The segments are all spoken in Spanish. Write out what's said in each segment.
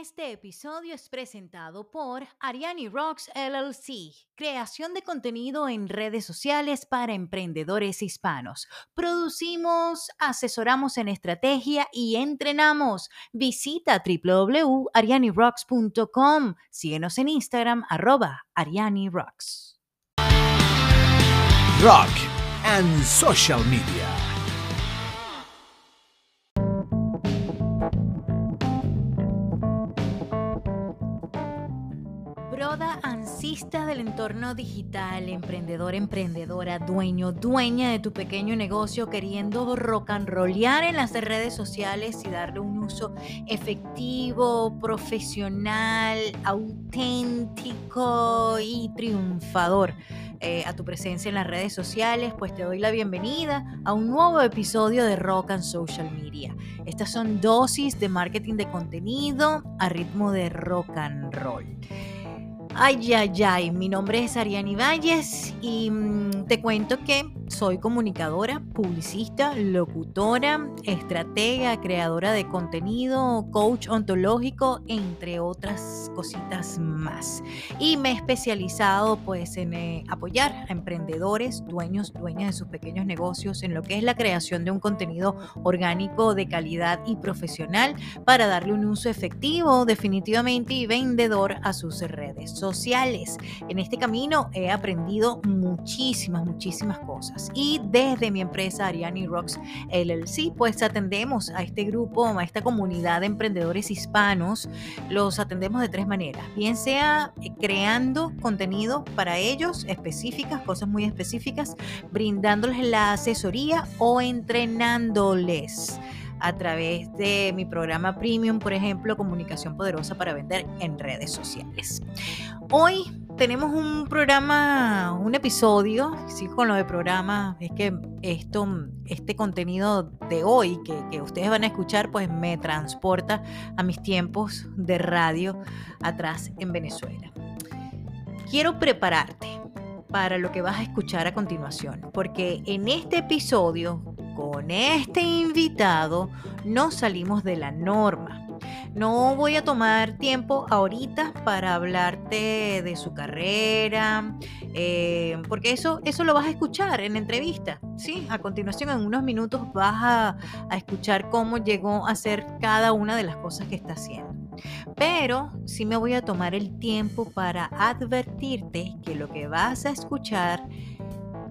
Este episodio es presentado por Ariani Rocks LLC, creación de contenido en redes sociales para emprendedores hispanos. Producimos, asesoramos en estrategia y entrenamos. Visita www.arianirocks.com. Síguenos en Instagram, arroba Ariani Rocks. Rock and Social Media. Del entorno digital, emprendedor, emprendedora, dueño, dueña de tu pequeño negocio, queriendo rock and rollear en las redes sociales y darle un uso efectivo, profesional, auténtico y triunfador eh, a tu presencia en las redes sociales, pues te doy la bienvenida a un nuevo episodio de Rock and Social Media. Estas son dosis de marketing de contenido a ritmo de rock and roll. Ay, ay, ay, mi nombre es Ariani Valles y mm, te cuento que soy comunicadora, publicista, locutora, estratega, creadora de contenido, coach ontológico, entre otras cositas más. Y me he especializado pues en eh, apoyar a emprendedores, dueños, dueñas de sus pequeños negocios en lo que es la creación de un contenido orgánico de calidad y profesional para darle un uso efectivo definitivamente y vendedor a sus redes sociales. En este camino he aprendido muchísimas, muchísimas cosas y desde mi empresa Ariani Rocks LLC pues atendemos a este grupo, a esta comunidad de emprendedores hispanos, los atendemos de tres maneras, bien sea eh, creando contenido para ellos específicas, cosas muy específicas, brindándoles la asesoría o entrenándoles a través de mi programa Premium, por ejemplo, Comunicación Poderosa para Vender en redes sociales. Hoy tenemos un programa, un episodio, sí, con lo de programa, es que esto, este contenido de hoy que, que, ustedes van a escuchar, pues me transporta a mis tiempos de radio atrás en Venezuela. Quiero prepararte para lo que vas a escuchar a continuación, porque en este episodio con este invitado no salimos de la norma. No voy a tomar tiempo ahorita para hablarte de su carrera, eh, porque eso, eso lo vas a escuchar en entrevista. Sí, a continuación, en unos minutos vas a, a escuchar cómo llegó a hacer cada una de las cosas que está haciendo. Pero sí me voy a tomar el tiempo para advertirte que lo que vas a escuchar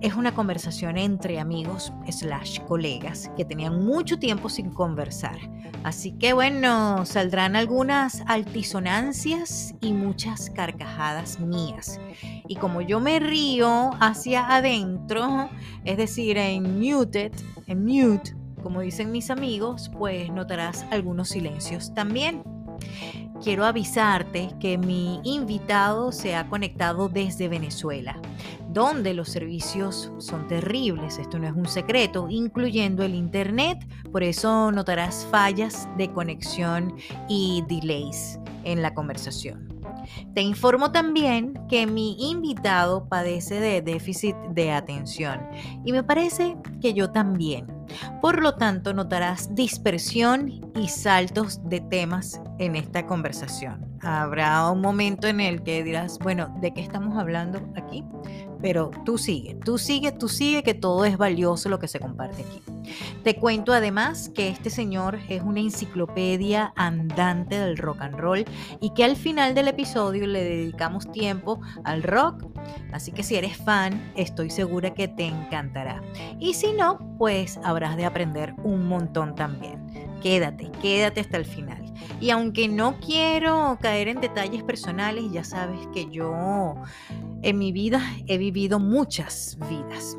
es una conversación entre amigos slash colegas que tenían mucho tiempo sin conversar. Así que bueno, saldrán algunas altisonancias y muchas carcajadas mías. Y como yo me río hacia adentro, es decir, en muted, en mute, como dicen mis amigos, pues notarás algunos silencios también. Quiero avisarte que mi invitado se ha conectado desde Venezuela donde los servicios son terribles, esto no es un secreto, incluyendo el Internet, por eso notarás fallas de conexión y delays en la conversación. Te informo también que mi invitado padece de déficit de atención y me parece que yo también. Por lo tanto, notarás dispersión y saltos de temas en esta conversación. Habrá un momento en el que dirás, bueno, ¿de qué estamos hablando aquí? Pero tú sigue, tú sigue, tú sigue, que todo es valioso lo que se comparte aquí. Te cuento además que este señor es una enciclopedia andante del rock and roll y que al final del episodio le dedicamos tiempo al rock, así que si eres fan, estoy segura que te encantará. Y si no, pues habrás de aprender un montón también. Quédate, quédate hasta el final. Y aunque no quiero caer en detalles personales, ya sabes que yo en mi vida he vivido muchas vidas.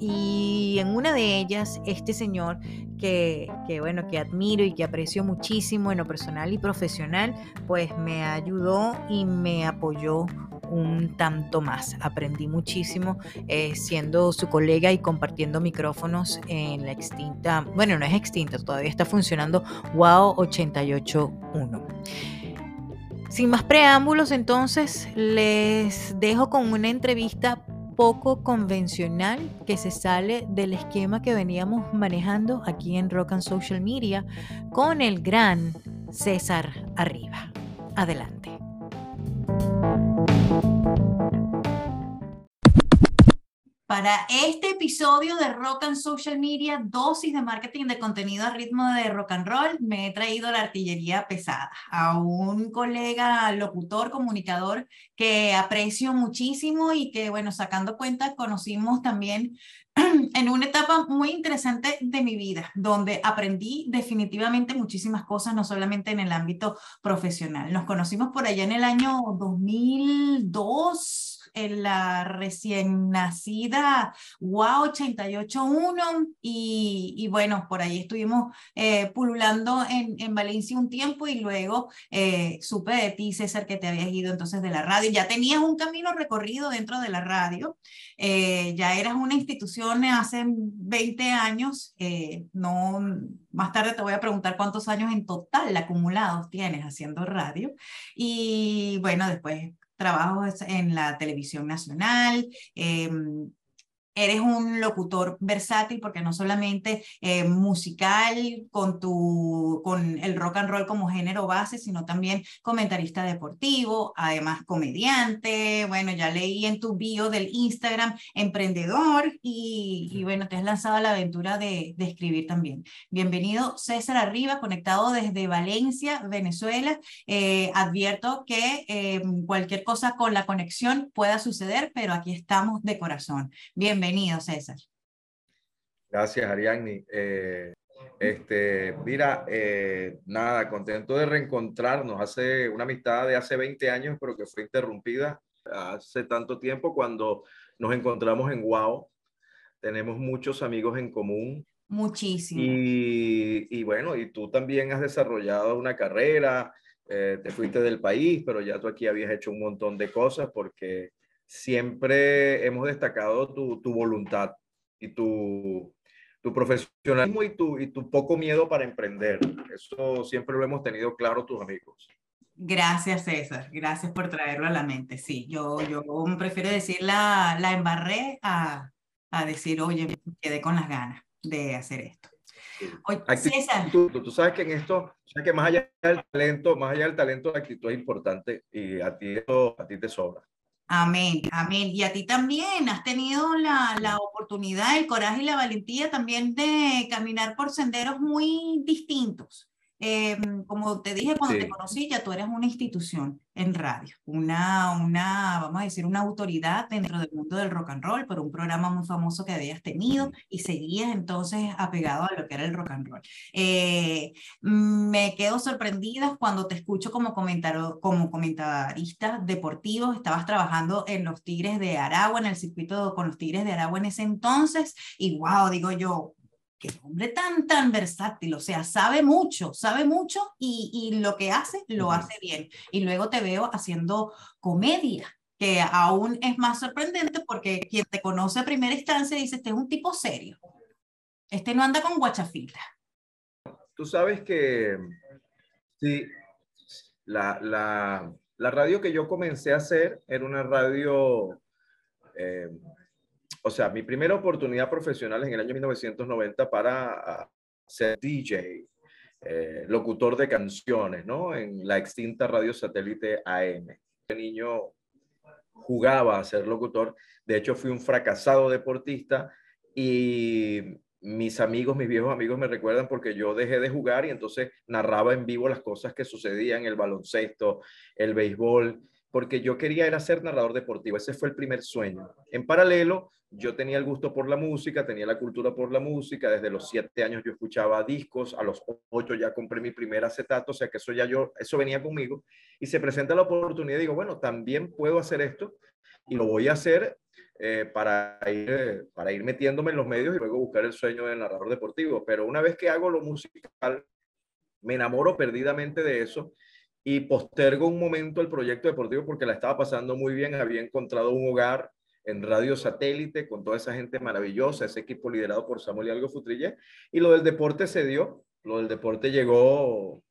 Y en una de ellas, este señor que, que, bueno, que admiro y que aprecio muchísimo en lo personal y profesional, pues me ayudó y me apoyó un tanto más. Aprendí muchísimo eh, siendo su colega y compartiendo micrófonos en la extinta, bueno, no es extinta, todavía está funcionando WOW 881. Sin más preámbulos, entonces les dejo con una entrevista poco convencional que se sale del esquema que veníamos manejando aquí en Rock and Social Media con el gran César arriba. Adelante. Para este episodio de Rock and Social Media, dosis de marketing de contenido a ritmo de rock and roll, me he traído la artillería pesada a un colega locutor, comunicador que aprecio muchísimo y que, bueno, sacando cuentas, conocimos también en una etapa muy interesante de mi vida, donde aprendí definitivamente muchísimas cosas, no solamente en el ámbito profesional. Nos conocimos por allá en el año 2002 en la recién nacida. WOW 881 y, y bueno, por ahí estuvimos eh, pululando en, en, Valencia un tiempo y luego eh, supe de ti, César, que te habías ido entonces de la radio. Ya tenías un camino recorrido dentro de la radio, eh, ya eras una institución hace 20 años, no, más tarde te voy a preguntar cuántos años en total acumulados tienes haciendo radio. Y bueno, después trabajos en la televisión nacional, eh, eres un locutor versátil porque no solamente eh, musical con, tu, con el rock and roll como género base, sino también comentarista deportivo, además comediante, bueno, ya leí en tu bio del Instagram, emprendedor y, y bueno, te has lanzado a la aventura de, de, escribir también. Bienvenido César Arriba, conectado desde Valencia, Venezuela. Eh, advierto que eh, cualquier cosa con la conexión pueda suceder, pero aquí estamos de corazón. Bienvenido Bienvenido, César. Gracias, Ariadne. Eh, este, mira, eh, nada, contento de reencontrarnos. Hace una amistad de hace 20 años, pero que fue interrumpida hace tanto tiempo cuando nos encontramos en Wow. Tenemos muchos amigos en común. Muchísimo. Y, y bueno, y tú también has desarrollado una carrera, eh, te fuiste del país, pero ya tú aquí habías hecho un montón de cosas porque siempre hemos destacado tu, tu voluntad y tu, tu profesionalismo y tu, y tu poco miedo para emprender. Eso siempre lo hemos tenido claro tus amigos. Gracias, César. Gracias por traerlo a la mente. Sí, yo, yo prefiero decir la, la embarré a, a decir, oye, quedé con las ganas de hacer esto. Oye, César. Tú, tú, sabes que en esto, sabes que más allá del talento, más allá del talento, la actitud es importante y a ti, a ti te sobra. Amén, amén. Y a ti también has tenido la, la, oportunidad, el coraje y la valentía también de caminar por senderos muy distintos. Eh, como te dije cuando sí. te conocí, ya tú eres una institución en radio, una, una, vamos a decir, una autoridad dentro del mundo del rock and roll, por un programa muy famoso que habías tenido y seguías entonces apegado a lo que era el rock and roll. Eh, me quedo sorprendida cuando te escucho como, comentaro, como comentarista deportivo, estabas trabajando en los Tigres de Aragua, en el circuito con los Tigres de Aragua en ese entonces, y wow, digo yo, qué hombre tan, tan versátil, o sea, sabe mucho, sabe mucho y, y lo que hace, lo hace bien. Y luego te veo haciendo comedia, que aún es más sorprendente porque quien te conoce a primera instancia dice, este es un tipo serio, este no anda con guachafita. Tú sabes que sí, la, la, la radio que yo comencé a hacer era una radio... Eh, o sea, mi primera oportunidad profesional en el año 1990 para ser DJ, eh, locutor de canciones, ¿no? En la extinta radio satélite AM. El niño jugaba a ser locutor. De hecho, fui un fracasado deportista y mis amigos, mis viejos amigos me recuerdan porque yo dejé de jugar y entonces narraba en vivo las cosas que sucedían, el baloncesto, el béisbol, porque yo quería era ser narrador deportivo. Ese fue el primer sueño. En paralelo, yo tenía el gusto por la música, tenía la cultura por la música. Desde los siete años yo escuchaba discos, a los ocho ya compré mi primer acetato, o sea que eso ya yo, eso venía conmigo. Y se presenta la oportunidad y digo, bueno, también puedo hacer esto y lo voy a hacer eh, para, ir, para ir metiéndome en los medios y luego buscar el sueño del narrador deportivo. Pero una vez que hago lo musical, me enamoro perdidamente de eso y postergo un momento el proyecto deportivo porque la estaba pasando muy bien, había encontrado un hogar en Radio Satélite con toda esa gente maravillosa, ese equipo liderado por Samuel y Algo Futrille, y lo del deporte se dio, lo del deporte llegó,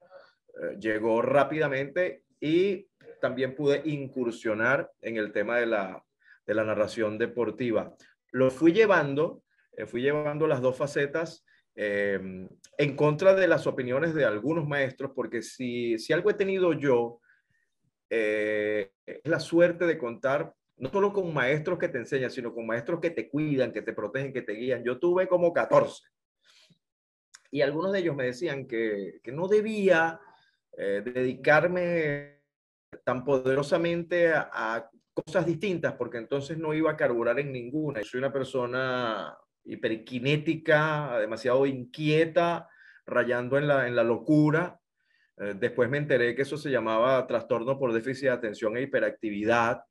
eh, llegó rápidamente y también pude incursionar en el tema de la, de la narración deportiva. Lo fui llevando, eh, fui llevando las dos facetas em, en contra de las opiniones de algunos maestros, porque si, si algo he tenido yo, eh, es la suerte de contar no solo con maestros que te enseñan, sino con maestros que te cuidan, que te protegen, que te guían. Yo tuve como 14. Y algunos de ellos me decían que, que no debía eh, dedicarme tan poderosamente a, cosas distintas, porque entonces no iba a carburar en ninguna. Soy una persona hiperkinética, demasiado inquieta, rayando en la, en la locura. Eh, después me enteré que eso se llamaba trastorno por déficit de atención e hiperactividad.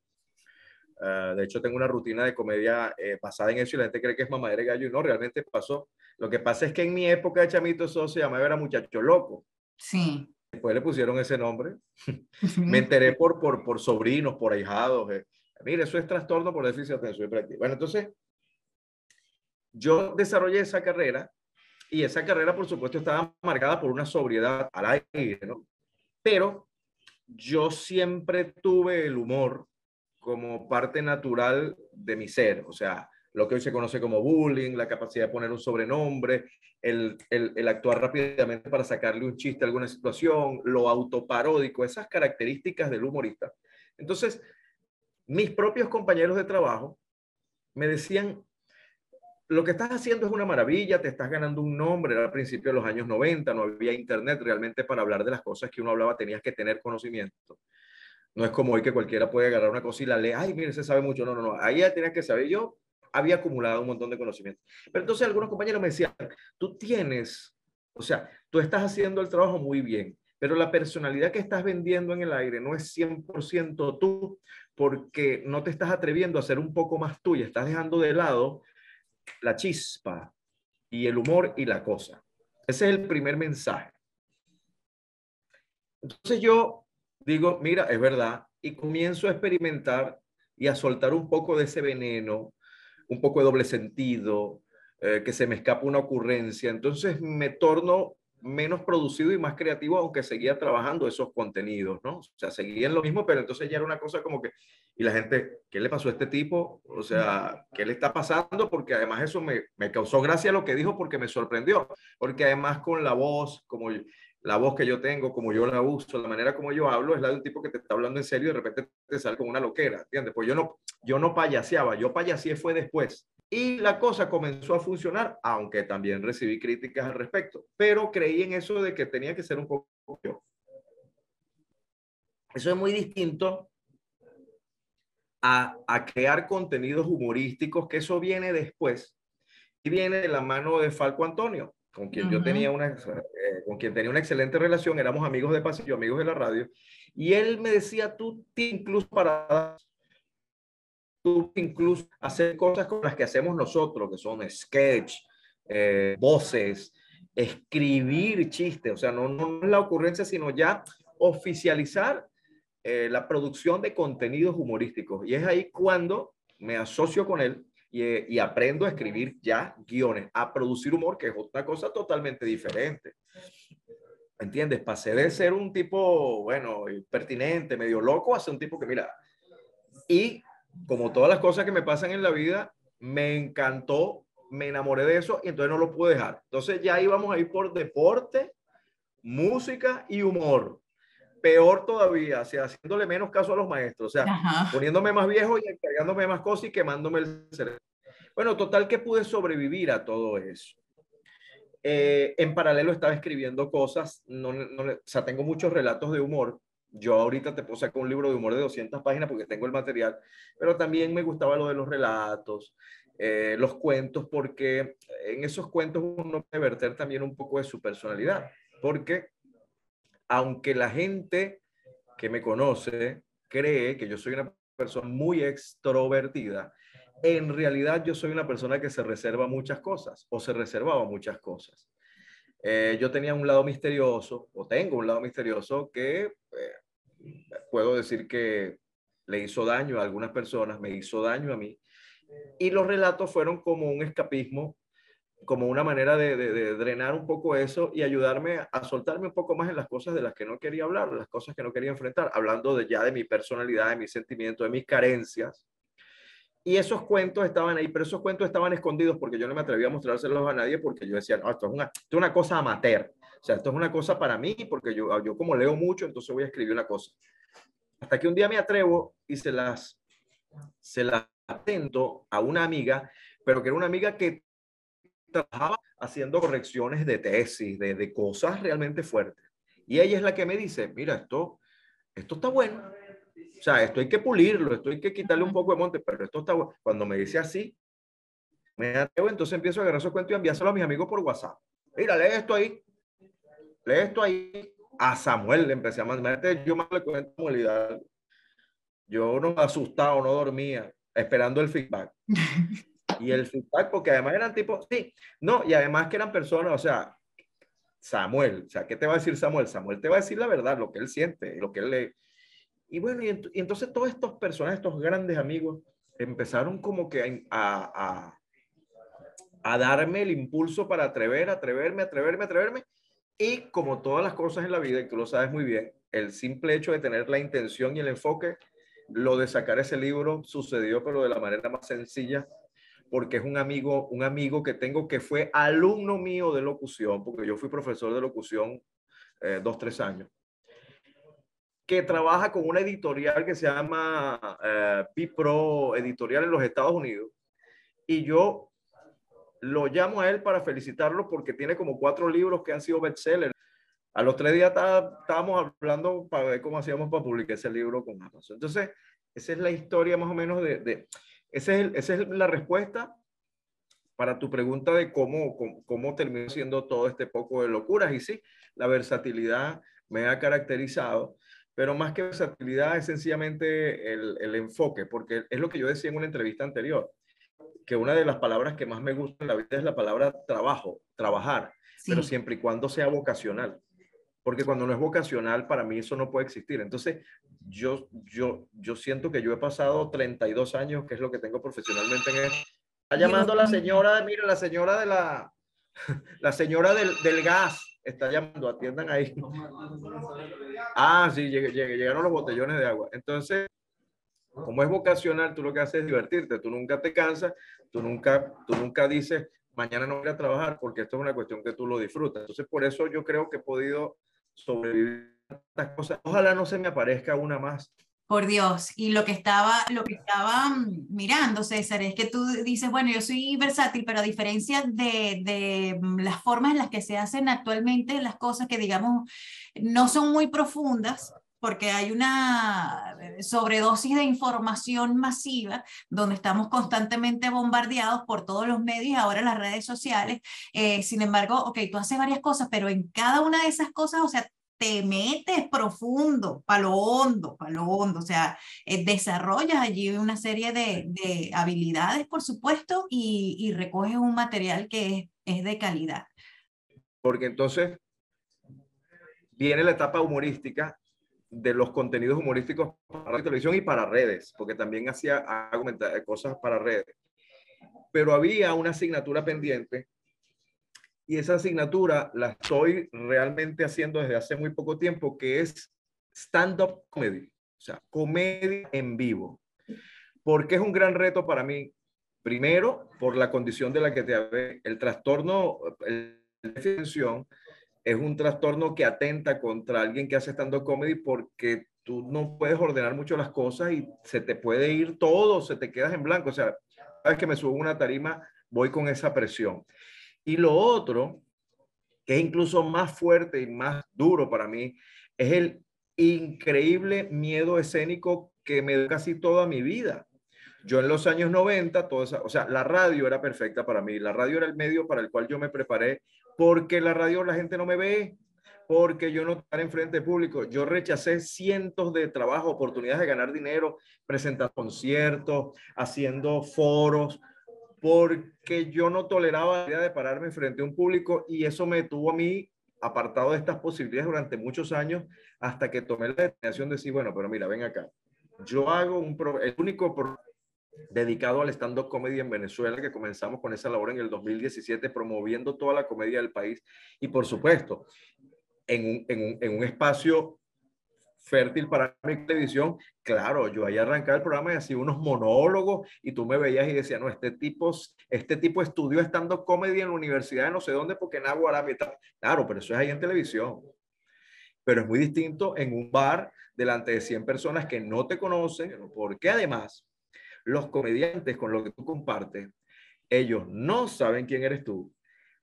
Uh, de hecho, tengo una rutina de comedia eh, basada en eso y la gente cree que es mamadera de gallo y no, realmente pasó. Lo que pasa es que en mi época de chamito eso se llamaba era muchacho loco. Sí. Después le pusieron ese nombre. Me enteré por, por, por sobrinos, por ahijados. Eh. Mire, eso es trastorno por déficit de atención y práctica. Bueno, entonces, yo desarrollé esa carrera y esa carrera, por supuesto, estaba marcada por una sobriedad al aire, ¿no? Pero yo siempre tuve el humor como parte natural de mi ser, o sea, lo que hoy se conoce como bullying, la capacidad de poner un sobrenombre, el, el, actuar rápidamente para sacarle un chiste a alguna situación, lo autoparódico, esas características del humorista. Entonces, mis propios compañeros de trabajo me decían, lo que estás haciendo es una maravilla, te estás ganando un nombre, era al principio de los años 90, no había internet realmente para hablar de las cosas que uno hablaba, tenías que tener conocimiento. No es como hoy que cualquiera puede agarrar una cosa y la lee, ay, mire, se sabe mucho. No, no, no. Ahí tenías que saber. Yo había acumulado un montón de conocimiento. Pero entonces algunos compañeros me decían, tú tienes, o sea, tú estás haciendo el trabajo muy bien, pero la personalidad que estás vendiendo en el aire no es 100% tú, porque no te estás atreviendo a ser un poco más tuya, estás dejando de lado la chispa y el humor y la cosa. Ese es el primer mensaje. Entonces yo digo, mira, es verdad, y comienzo a experimentar y a soltar un poco de ese veneno, un poco de doble sentido, eh, que se me escapa una ocurrencia. Entonces me torno menos producido y más creativo, aunque seguía trabajando esos contenidos, ¿no? O sea, seguía en lo mismo, pero entonces ya era una cosa como que, y la gente, ¿qué le pasó a este tipo? O sea, ¿qué le está pasando? Porque además eso me, me causó gracia lo que dijo porque me sorprendió, porque además con la voz, como la voz que yo tengo, como yo la uso, la manera como yo hablo, es la de un tipo que te está hablando en serio y de repente te sale con una loquera, ¿entiendes? Pues yo no, yo no payaseaba, yo payaseé fue después. Y la cosa comenzó a funcionar, aunque también recibí críticas al respecto, pero creí en eso de que tenía que ser un poco yo. Eso es muy distinto a, a crear contenidos humorísticos, que eso viene después y viene de la mano de Falco Antonio con quien yo tenía una, eh, con quien tenía una excelente relación, éramos amigos de pasillo, amigos de la radio, y él me decía, tú incluso para tú incluso hacer cosas con las que hacemos nosotros, que son sketch, eh, voces, escribir chistes, o sea, no, no es la ocurrencia, sino ya oficializar eh, la producción de contenidos humorísticos. Y es ahí cuando me asocio con él y, aprendo a escribir ya guiones, a producir humor, que es otra cosa totalmente diferente. ¿Entiendes? Pasé de ser un tipo, bueno, pertinente, medio loco, a ser un tipo que, mira, y como todas las cosas que me pasan en la vida, me encantó, me enamoré de eso y entonces no lo pude dejar. Entonces ya íbamos a ir por deporte, música y humor peor todavía, o sea, haciéndole menos caso a los maestros, o sea, poniéndome más viejo y encargándome más cosas y quemándome el cerebro. Bueno, total que pude sobrevivir a todo eso. Eh, en paralelo estaba escribiendo cosas, no, no, o sea, tengo muchos relatos de humor. Yo ahorita te puedo sacar un libro de humor de 200 páginas porque tengo el material, pero también me gustaba lo de los relatos, eh, los cuentos, porque en esos cuentos uno puede verter también un poco de su personalidad, porque aunque la gente que me conoce cree que yo soy una persona muy extrovertida, en realidad yo soy una persona que se reserva muchas cosas o se reservaba muchas cosas. Eh, yo tenía un lado misterioso o tengo un lado misterioso que eh, puedo decir que le hizo daño a algunas personas, me hizo daño a mí. Y los relatos fueron como un escapismo como una manera de, drenar un poco eso y ayudarme a soltarme un poco más en las cosas de las que no quería hablar, las cosas que no quería enfrentar, hablando de ya de mi personalidad, de mis sentimientos, de mis carencias. Y esos cuentos estaban ahí, pero esos cuentos estaban escondidos porque yo no me atrevía a mostrárselos a nadie porque yo decía, no, esto es una, esto cosa amateur. O sea, esto es una cosa para mí porque yo, yo como leo mucho, entonces voy a escribir una cosa. Hasta que un día me atrevo y se las, se las atento a una amiga, pero que era una amiga que trabajaba haciendo correcciones de tesis, de, de cosas realmente fuertes. Y ella es la que me dice, mira, esto, esto está bueno. O sea, esto hay que pulirlo, esto hay que quitarle un poco de monte, pero esto está bueno. Cuando me dice así, me atrevo, entonces empiezo a agarrar esos cuentos y enviárselo a mis amigos por WhatsApp. Mira, lee esto ahí. Lee esto ahí. A Samuel le empecé a mandar. Yo me le cuento Yo no me asustado, no dormía, esperando el feedback. Y el feedback, porque además eran tipos, sí, no, y además que eran personas, o sea, Samuel, o sea, ¿qué te va a decir Samuel? Samuel te va a decir la verdad, lo que él siente, lo que él le... Y bueno, y, entonces todos estos personajes, estos grandes amigos, empezaron como que a, a, a darme el impulso para atrever, atreverme, atreverme, atreverme. Y como todas las cosas en la vida, y tú lo sabes muy bien, el simple hecho de tener la intención y el enfoque, lo de sacar ese libro sucedió, pero de la manera más sencilla, porque es un amigo, un amigo que tengo que fue alumno mío de locución, porque yo fui profesor de locución eh, dos, tres años, que trabaja con una editorial que se llama eh, Bipro Editorial en los Estados Unidos. Y yo lo llamo a él para felicitarlo porque tiene como cuatro libros que han sido bestsellers. A los tres días estábamos hablando para ver cómo hacíamos para publicar ese libro con Amazon. Entonces, esa es la historia más o menos de, de esa es, la respuesta para tu pregunta de cómo, cómo, terminó siendo todo este poco de locuras. Y sí, la versatilidad me ha caracterizado, pero más que versatilidad es sencillamente el, enfoque, porque es lo que yo decía en una entrevista anterior, que una de las palabras que más me gusta en la vida es la palabra trabajo, trabajar, pero siempre y cuando sea vocacional porque cuando no es vocacional, para mí eso no puede existir. Entonces, yo, yo, yo siento que yo he pasado 32 años, que es lo que tengo profesionalmente en esto. Está llamando la señora, mira, la señora de la, la señora del, del gas, está llamando, atiendan ahí. Ah, sí, llegaron los botellones de agua. Entonces, como es vocacional, tú lo que haces es divertirte, tú nunca te cansas, tú nunca, tú nunca dices, mañana no voy a trabajar, porque esto es una cuestión que tú lo disfrutas. Entonces, por eso yo creo que he podido sobrevivir estas cosas. Ojalá no se me aparezca una más. Por Dios, y lo que estaba, lo que estaba mm, mirando, César, es que tú dices, bueno, yo soy versátil, pero a diferencia de, de mm, las formas en las que se hacen actualmente las cosas que, digamos, no son muy profundas, porque hay una eh, sobredosis de información masiva donde estamos constantemente bombardeados por todos los medios, ahora las redes sociales. Eh, sin embargo, ok, tú haces varias cosas, pero en cada una de esas cosas, o sea, te metes profundo, para lo hondo, para lo hondo, o sea, eh, desarrollas allí una serie de, de habilidades, por supuesto, y, y, recoges un material que es, es de calidad. Porque entonces viene la etapa humorística de los contenidos humorísticos para la televisión y para redes, porque también hacía cosas para redes. Pero había una asignatura pendiente y esa asignatura la estoy realmente haciendo desde hace muy poco tiempo, que es stand-up comedy, o sea, comedia en vivo. Porque es un gran reto para mí. Primero, por la condición de la que te hablé, el trastorno, el, atención, es un trastorno que atenta contra alguien que hace stand-up comedy porque tú no puedes ordenar mucho las cosas y se te puede ir todo, se te quedas en blanco. O sea, cada vez que me subo una tarima, voy con esa presión. Y lo otro, que es incluso más fuerte y más duro para mí, es el increíble miedo escénico que me dio casi toda mi vida. Yo en los años 90, toda esa, o sea, la radio era perfecta para mí. La radio era el medio para el cual yo me preparé porque la radio la gente no me ve, porque yo no estar en frente público. Yo rechacé cientos de trabajos, oportunidades de ganar dinero, presentando conciertos, haciendo foros, porque yo no toleraba la idea de pararme frente a un público y eso me tuvo a mí apartado de estas posibilidades durante muchos años hasta que tomé la determinación de decir, bueno, pero mira, ven acá. Yo hago un pro, el único dedicado al stand-up comedy en Venezuela, que comenzamos con esa labor en el 2017, promoviendo toda la comedia del país y, por supuesto, en un, en un, en un espacio fértil para mi televisión. Claro, yo ahí arrancaba el programa y hacía unos monólogos y tú me veías y decías, no, este tipo, este tipo estudió estando comedy en la universidad de no sé dónde porque en Agua Claro, pero eso es ahí en televisión. Pero es muy distinto en un bar delante de 100 personas que no te conocen, porque además los comediantes con los que tú compartes, ellos no saben quién eres tú,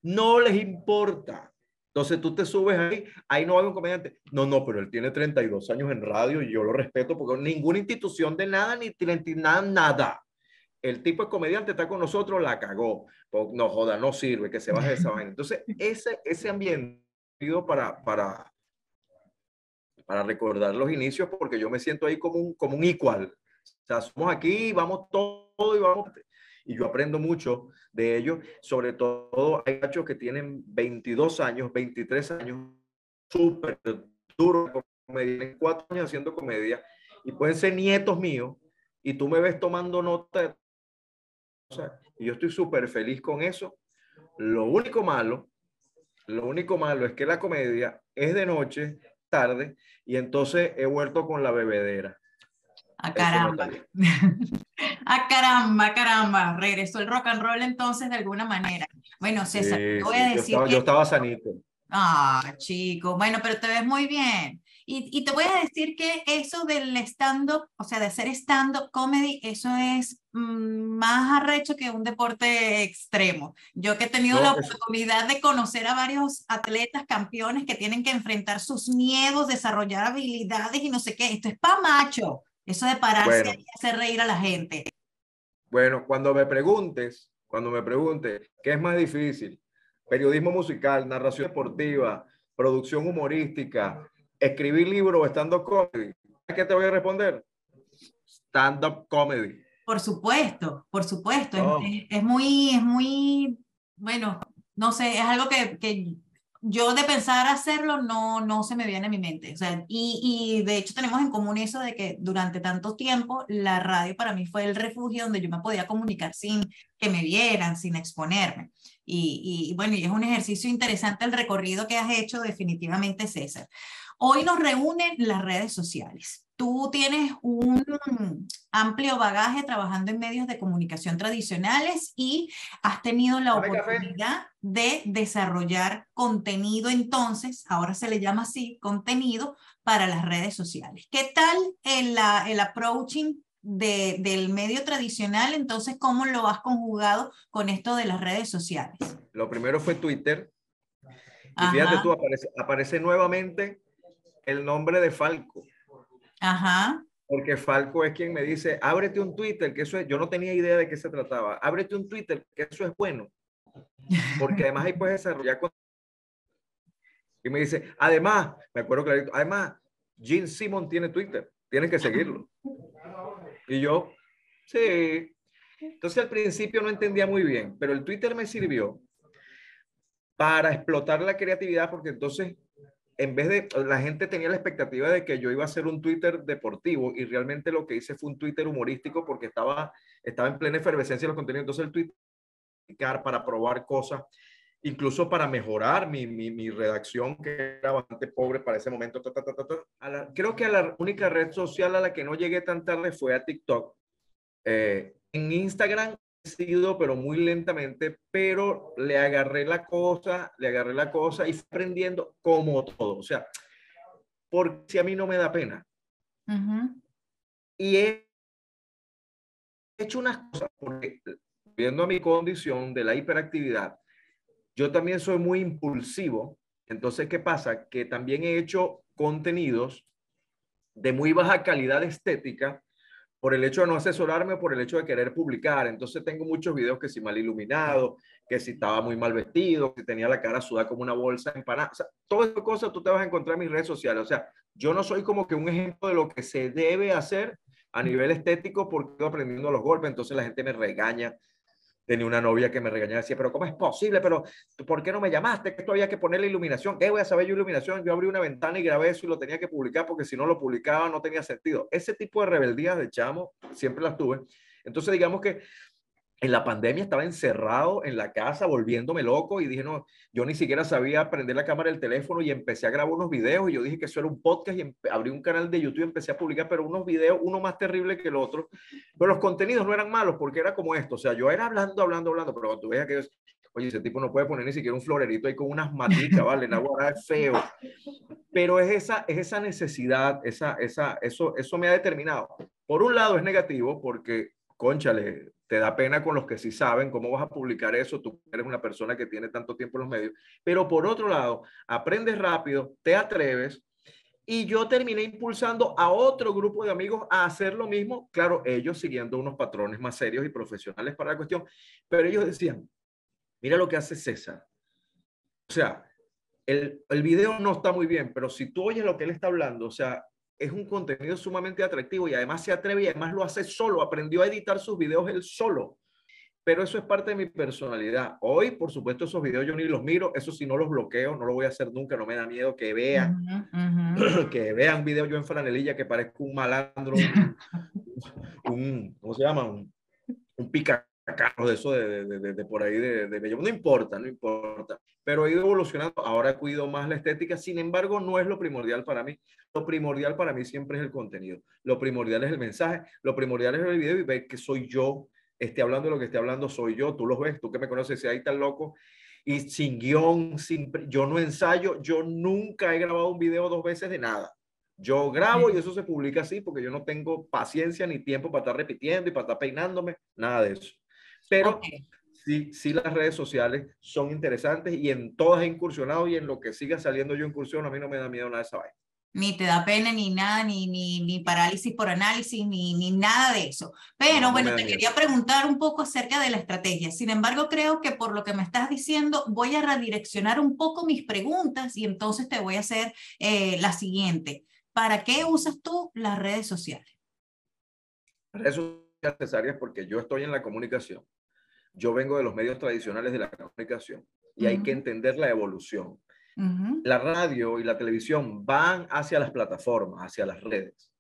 no les importa entonces tú te subes ahí, ahí no hay un comediante. No, no, pero él tiene 32 años en radio y yo lo respeto porque ninguna institución de nada, ni nada, nada. El tipo de comediante está con nosotros, la cagó. No joda, no sirve, que se baje de esa vaina. Entonces, ese, ese ambiente para, para, para recordar los inicios porque yo me siento ahí como un, como un igual. O sea, somos aquí, vamos todo y vamos y yo aprendo mucho de ellos. Sobre todo hay machos que tienen 22 años, 23 años, súper duros, tienen cuatro años haciendo comedia y pueden ser nietos míos y tú me ves tomando nota. O sea, y yo estoy súper feliz con eso. Lo único malo, lo único malo es que la comedia es de noche, tarde, y entonces he vuelto con la bebedera. A caramba. a caramba, caramba. Regresó el rock and roll entonces de alguna manera. Bueno, César, te voy a decir. Yo estaba, sanito. Ah, chico. Bueno, pero te ves muy bien. Y, y, te voy a decir que eso del stand-up, o sea, de hacer stand-up comedy, eso es mm, más arrecho que un deporte extremo. Yo que he tenido la oportunidad de conocer a varios atletas campeones que tienen que enfrentar sus miedos, desarrollar habilidades y no sé qué. Esto es pa' macho. Eso de pararse y hacer reír a la gente. Bueno, cuando me preguntes, cuando me preguntes, ¿qué es más difícil? Periodismo musical, narración deportiva, producción humorística, escribir libros o stand-up comedy. ¿Qué te voy a responder? Stand-up comedy. Por supuesto, por supuesto. Es, es, muy, es muy, bueno, no sé, es algo que, que yo de pensar hacerlo no, no se me viene a mi mente. O sea, y, y, de hecho tenemos en común eso de que durante tanto tiempo la radio para mí fue el refugio donde yo me podía comunicar sin que me vieran, sin exponerme. Y, y bueno, y es un ejercicio interesante el recorrido que has hecho definitivamente, César. Hoy nos reúnen las redes sociales tú tienes un amplio bagaje trabajando en medios de comunicación tradicionales y has tenido la oportunidad de desarrollar contenido entonces, ahora se le llama así, contenido para las redes sociales. ¿Qué tal el, el approaching de, del medio tradicional? Entonces, ¿cómo lo has conjugado con esto de las redes sociales? Lo primero fue Twitter. Y fíjate tú, aparece, aparece nuevamente el nombre de Falco. Ajá. Porque Falco es quien me dice, ábrete un Twitter, que eso es, yo no tenía idea de qué se trataba, ábrete un Twitter, que eso es bueno. Porque además ahí puedes desarrollar Y me dice, además, me acuerdo clarito, además, Gene Simon tiene Twitter, tienes que seguirlo. Y yo, sí. Entonces al principio no entendía muy bien, pero el Twitter me sirvió para explotar la creatividad, porque entonces en vez de, la gente tenía la expectativa de que yo iba a hacer un Twitter deportivo y realmente lo que hice fue un Twitter humorístico porque estaba, estaba en plena efervescencia de los contenidos. Entonces el Twitter para probar cosas, incluso para mejorar mi, mi, redacción que era bastante pobre para ese momento. creo que la única red social a la que no llegué tan tarde fue a TikTok. Eh, en Instagram sido, pero muy lentamente, pero le agarré la cosa, le agarré la cosa y fui aprendiendo como todo. O sea, porque si a mí no me da pena. Y he hecho unas cosas, porque viendo a mi condición de la hiperactividad, yo también soy muy impulsivo. Entonces, ¿qué pasa? Que también he hecho contenidos de muy baja calidad estética por el hecho de no asesorarme o por el hecho de querer publicar. Entonces tengo muchos videos que si mal iluminado, que si estaba muy mal vestido, que tenía la cara sudada como una bolsa empanada. O sea, todas esas cosas tú te vas a encontrar en mis redes sociales. O sea, yo no soy como que un ejemplo de lo que se debe hacer a nivel estético porque estoy aprendiendo los golpes. Entonces la gente me regaña Tenía una novia que me regañaba y decía, pero ¿cómo es posible? Pero ¿por qué no me llamaste? Que esto había que ponerle iluminación. ¿Qué voy a saber yo iluminación? Yo abrí una ventana y grabé eso y lo tenía que publicar porque si no lo publicaba no tenía sentido. Ese tipo de rebeldías de chamo siempre las tuve. Entonces digamos que en la pandemia estaba encerrado en la casa volviéndome loco y dije, no, yo ni siquiera sabía prender la cámara del teléfono y empecé a grabar unos videos y yo dije que eso era un podcast y abrí un canal de YouTube y empecé a publicar, pero unos videos, uno más terrible que el otro, pero los contenidos no eran malos porque era como esto, o sea, yo era hablando, hablando, hablando, pero cuando tú veas que, oye, ese tipo no puede poner ni siquiera un florerito ahí con unas maticas, ¿vale? La guarda es feo, pero es esa, es esa necesidad, esa, esa, eso, eso me ha determinado. Por un lado es negativo porque, conchale, te da pena con los que sí saben cómo vas a publicar eso, tú eres una persona que tiene tanto tiempo en los medios, pero por otro lado, aprendes rápido, te atreves y yo terminé impulsando a otro grupo de amigos a hacer lo mismo, claro, ellos siguiendo unos patrones más serios y profesionales para la cuestión, pero ellos decían, mira lo que hace César. O sea, el, el video no está muy bien, pero si tú oyes lo que él está hablando, o sea, es un contenido sumamente atractivo y además se atreve y además lo hace solo, aprendió a editar sus videos él solo. Pero eso es parte de mi personalidad. Hoy, por supuesto, esos videos yo ni los miro, eso sí no los bloqueo, no lo voy a hacer nunca, no me da miedo que vean, que vean videos yo en franelilla que parezco un malandro, un, ¿cómo se llama? Un, un pica de eso de, de, de, por ahí de, de, No importa, no importa. Pero he ido evolucionando. Ahora cuido más la estética. Sin embargo, no es lo primordial para mí. Lo primordial para mí siempre es el contenido. Lo primordial es el mensaje. Lo primordial es el video y ver que soy yo. Esté hablando de lo que esté hablando, soy yo. Tú lo ves, tú que me conoces, si ahí tan loco. Y sin guion, sin, yo no ensayo. Yo nunca he grabado un video dos veces de nada. Yo grabo y eso se publica así porque yo no tengo paciencia ni tiempo para estar repitiendo y para estar peinándome, nada de eso. Pero sí, sí las redes sociales son interesantes y en todas he incursionado y en lo que siga saliendo yo incursiono, a mí no me da miedo nada de esa vaina. Ni te da pena, ni nada, ni, ni, ni parálisis por análisis, ni, ni nada de eso. Pero bueno, te quería preguntar un poco acerca de la estrategia. Sin embargo, creo que por lo que me estás diciendo, voy a redireccionar un poco mis preguntas y entonces te voy a hacer eh, la siguiente. ¿Para qué usas tú las redes sociales? Redes sociales necesarias porque yo estoy en la comunicación yo vengo de los medios tradicionales de la comunicación y hay que entender la evolución. La radio y la televisión van hacia las plataformas, hacia las redes.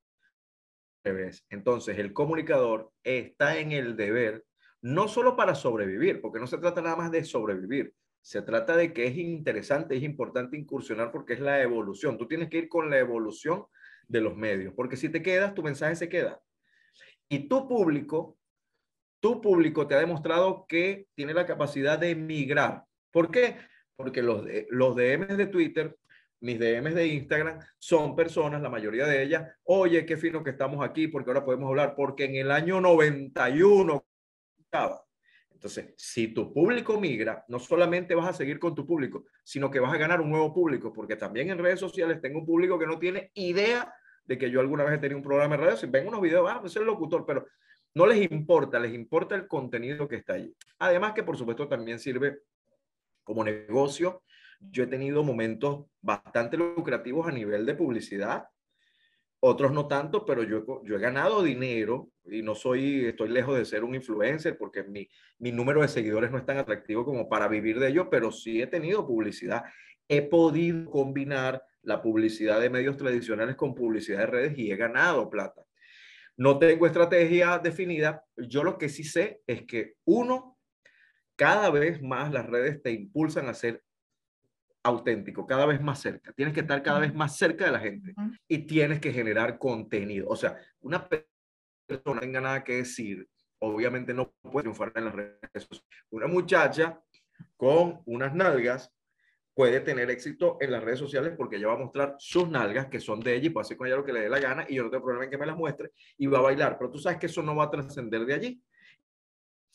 Entonces, el comunicador está en el deber no solo para sobrevivir, porque no se trata nada más de sobrevivir, se trata de que es interesante, es importante incursionar porque es la evolución. Tú tienes que ir con la evolución de los medios, porque si te quedas, tu mensaje se queda. Y tu público tu público te ha demostrado que tiene la capacidad de migrar. ¿Por qué? Porque los, los DMs de Twitter, mis DMs de Instagram, son personas, la mayoría de ellas, oye, qué fino que estamos aquí, porque ahora podemos hablar, porque en el año 91 estaba. Entonces, si tu público migra, no solamente vas a seguir con tu público, sino que vas a ganar un nuevo público, porque también en redes sociales tengo un público que no tiene idea de que yo alguna vez he tenido un programa de redes, ven unos videos, ah, pues soy el locutor, pero no les importa, les importa el contenido que está allí. Además que por supuesto también sirve como negocio. Yo he tenido momentos bastante lucrativos a nivel de publicidad, otros no tanto, pero yo, he ganado dinero y no soy, estoy lejos de ser un influencer porque mi, mi número de seguidores no es tan atractivo como para vivir de ello, pero sí he tenido publicidad. He podido combinar la publicidad de medios tradicionales con publicidad de redes y he ganado plata. No tengo estrategia definida. Yo lo que sí sé es que uno, cada vez más las redes te impulsan a ser auténtico, cada vez más cerca. Tienes que estar cada vez más cerca de la gente y tienes que generar contenido. O sea, una persona no tenga nada que decir, obviamente no puede triunfar en las redes sociales. Una muchacha con unas nalgas puede tener éxito en las redes sociales porque ella va a mostrar sus nalgas que son de ella y puede hacer con ella lo que le dé la gana y yo no tengo problema en que me las muestre y va a bailar. Pero tú sabes que eso no va a trascender de allí.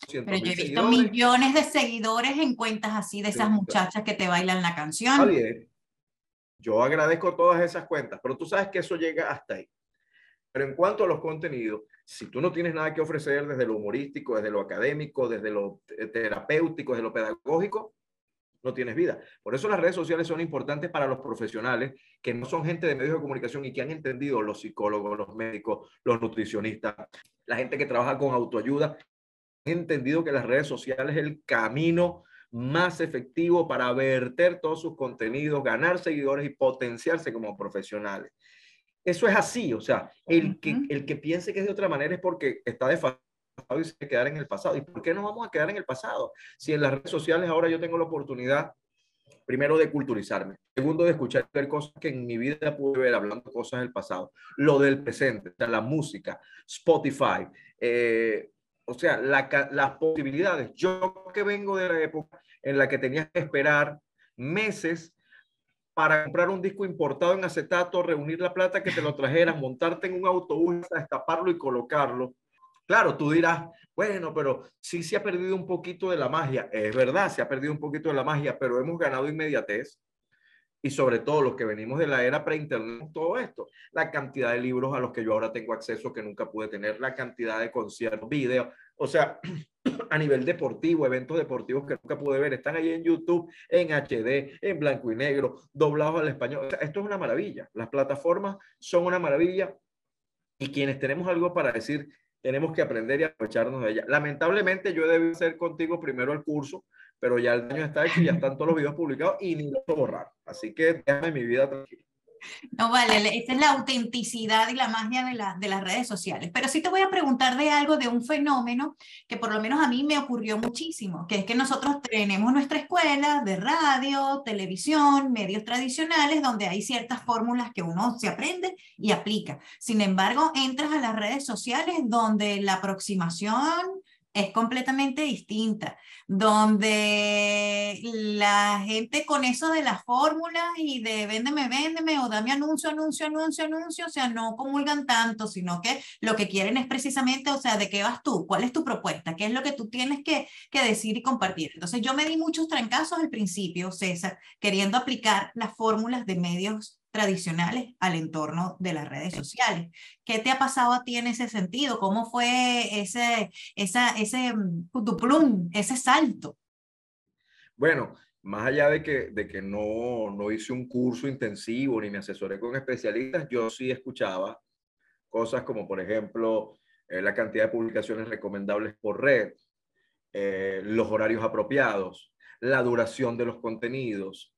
Pero yo he visto millones de seguidores en cuentas así de esas muchachas que te bailan la canción. Yo agradezco todas esas cuentas, pero tú sabes que eso llega hasta ahí. Pero en cuanto a los contenidos, si tú no tienes nada que ofrecer desde lo humorístico, desde lo académico, desde lo terapéutico, desde lo pedagógico, no tienes vida. Por eso las redes sociales son importantes para los profesionales que no son gente de medios de comunicación y que han entendido los psicólogos, los médicos, los nutricionistas, la gente que trabaja con autoayuda, han entendido que las redes sociales es el camino más efectivo para verter todos sus contenidos, ganar seguidores y potenciarse como profesionales. Eso es así, o sea, el que, el que piense que es de otra manera es porque está pasado y se quedar en el pasado. ¿Y por qué no vamos a quedar en el pasado? Si en las redes sociales ahora yo tengo la oportunidad, primero, de culturizarme, segundo, de escuchar ver cosas que en mi vida pude ver hablando cosas del pasado, lo del presente, o la música, Spotify, eh, o sea, las posibilidades. Yo que vengo de la época en la que tenías que esperar meses para comprar un disco importado en acetato, reunir la plata que te lo trajeran, montarte en un autobús, destaparlo y colocarlo. Claro, tú dirás, bueno, pero sí se ha perdido un poquito de la magia. Es verdad, se ha perdido un poquito de la magia, pero hemos ganado inmediatez y sobre todo los que venimos de la era pre-internet, todo esto, la cantidad de libros a los que yo ahora tengo acceso que nunca pude tener, la cantidad de conciertos, videos, o sea, a nivel deportivo, eventos deportivos que nunca pude ver, están ahí en YouTube, en HD, en blanco y negro, doblados al español. esto es una maravilla. Las plataformas son una maravilla y quienes tenemos algo para decir, tenemos que aprender y aprovecharnos de ella. Lamentablemente yo debí hacer contigo primero el curso, pero ya el daño está hecho y ya están todos los videos publicados y ni lo puedo borrar. Así que déjame mi vida tranquila. No vale, esta es la autenticidad y la magia de, la, de las redes sociales. Pero sí te voy a preguntar de algo, de un fenómeno que por lo menos a mí me ocurrió muchísimo, que es que nosotros tenemos nuestra escuela de radio, televisión, medios tradicionales, donde hay ciertas fórmulas que uno se aprende y aplica. Sin embargo, entras a las redes sociales donde la aproximación es completamente distinta, donde la gente con eso de las fórmulas y de véndeme, véndeme o dame anuncio, anuncio, anuncio, anuncio, o sea, no comulgan tanto, sino que lo que quieren es precisamente, o sea, ¿de qué vas tú? ¿Cuál es tu propuesta? ¿Qué es lo que tú tienes que, que decir y compartir? Entonces yo me di muchos trancazos al principio, César, queriendo aplicar las fórmulas de medios tradicionales al entorno de las redes sociales. ¿Qué te ha pasado a ti en ese sentido? ¿Cómo fue ese, esa, ese mm, ese salto? Bueno, más allá de que, de que no, no hice un curso intensivo ni me asesoré con especialistas, yo sí escuchaba cosas como, por ejemplo, eh, la cantidad de publicaciones recomendables por red, eh, los horarios apropiados, la duración de los contenidos,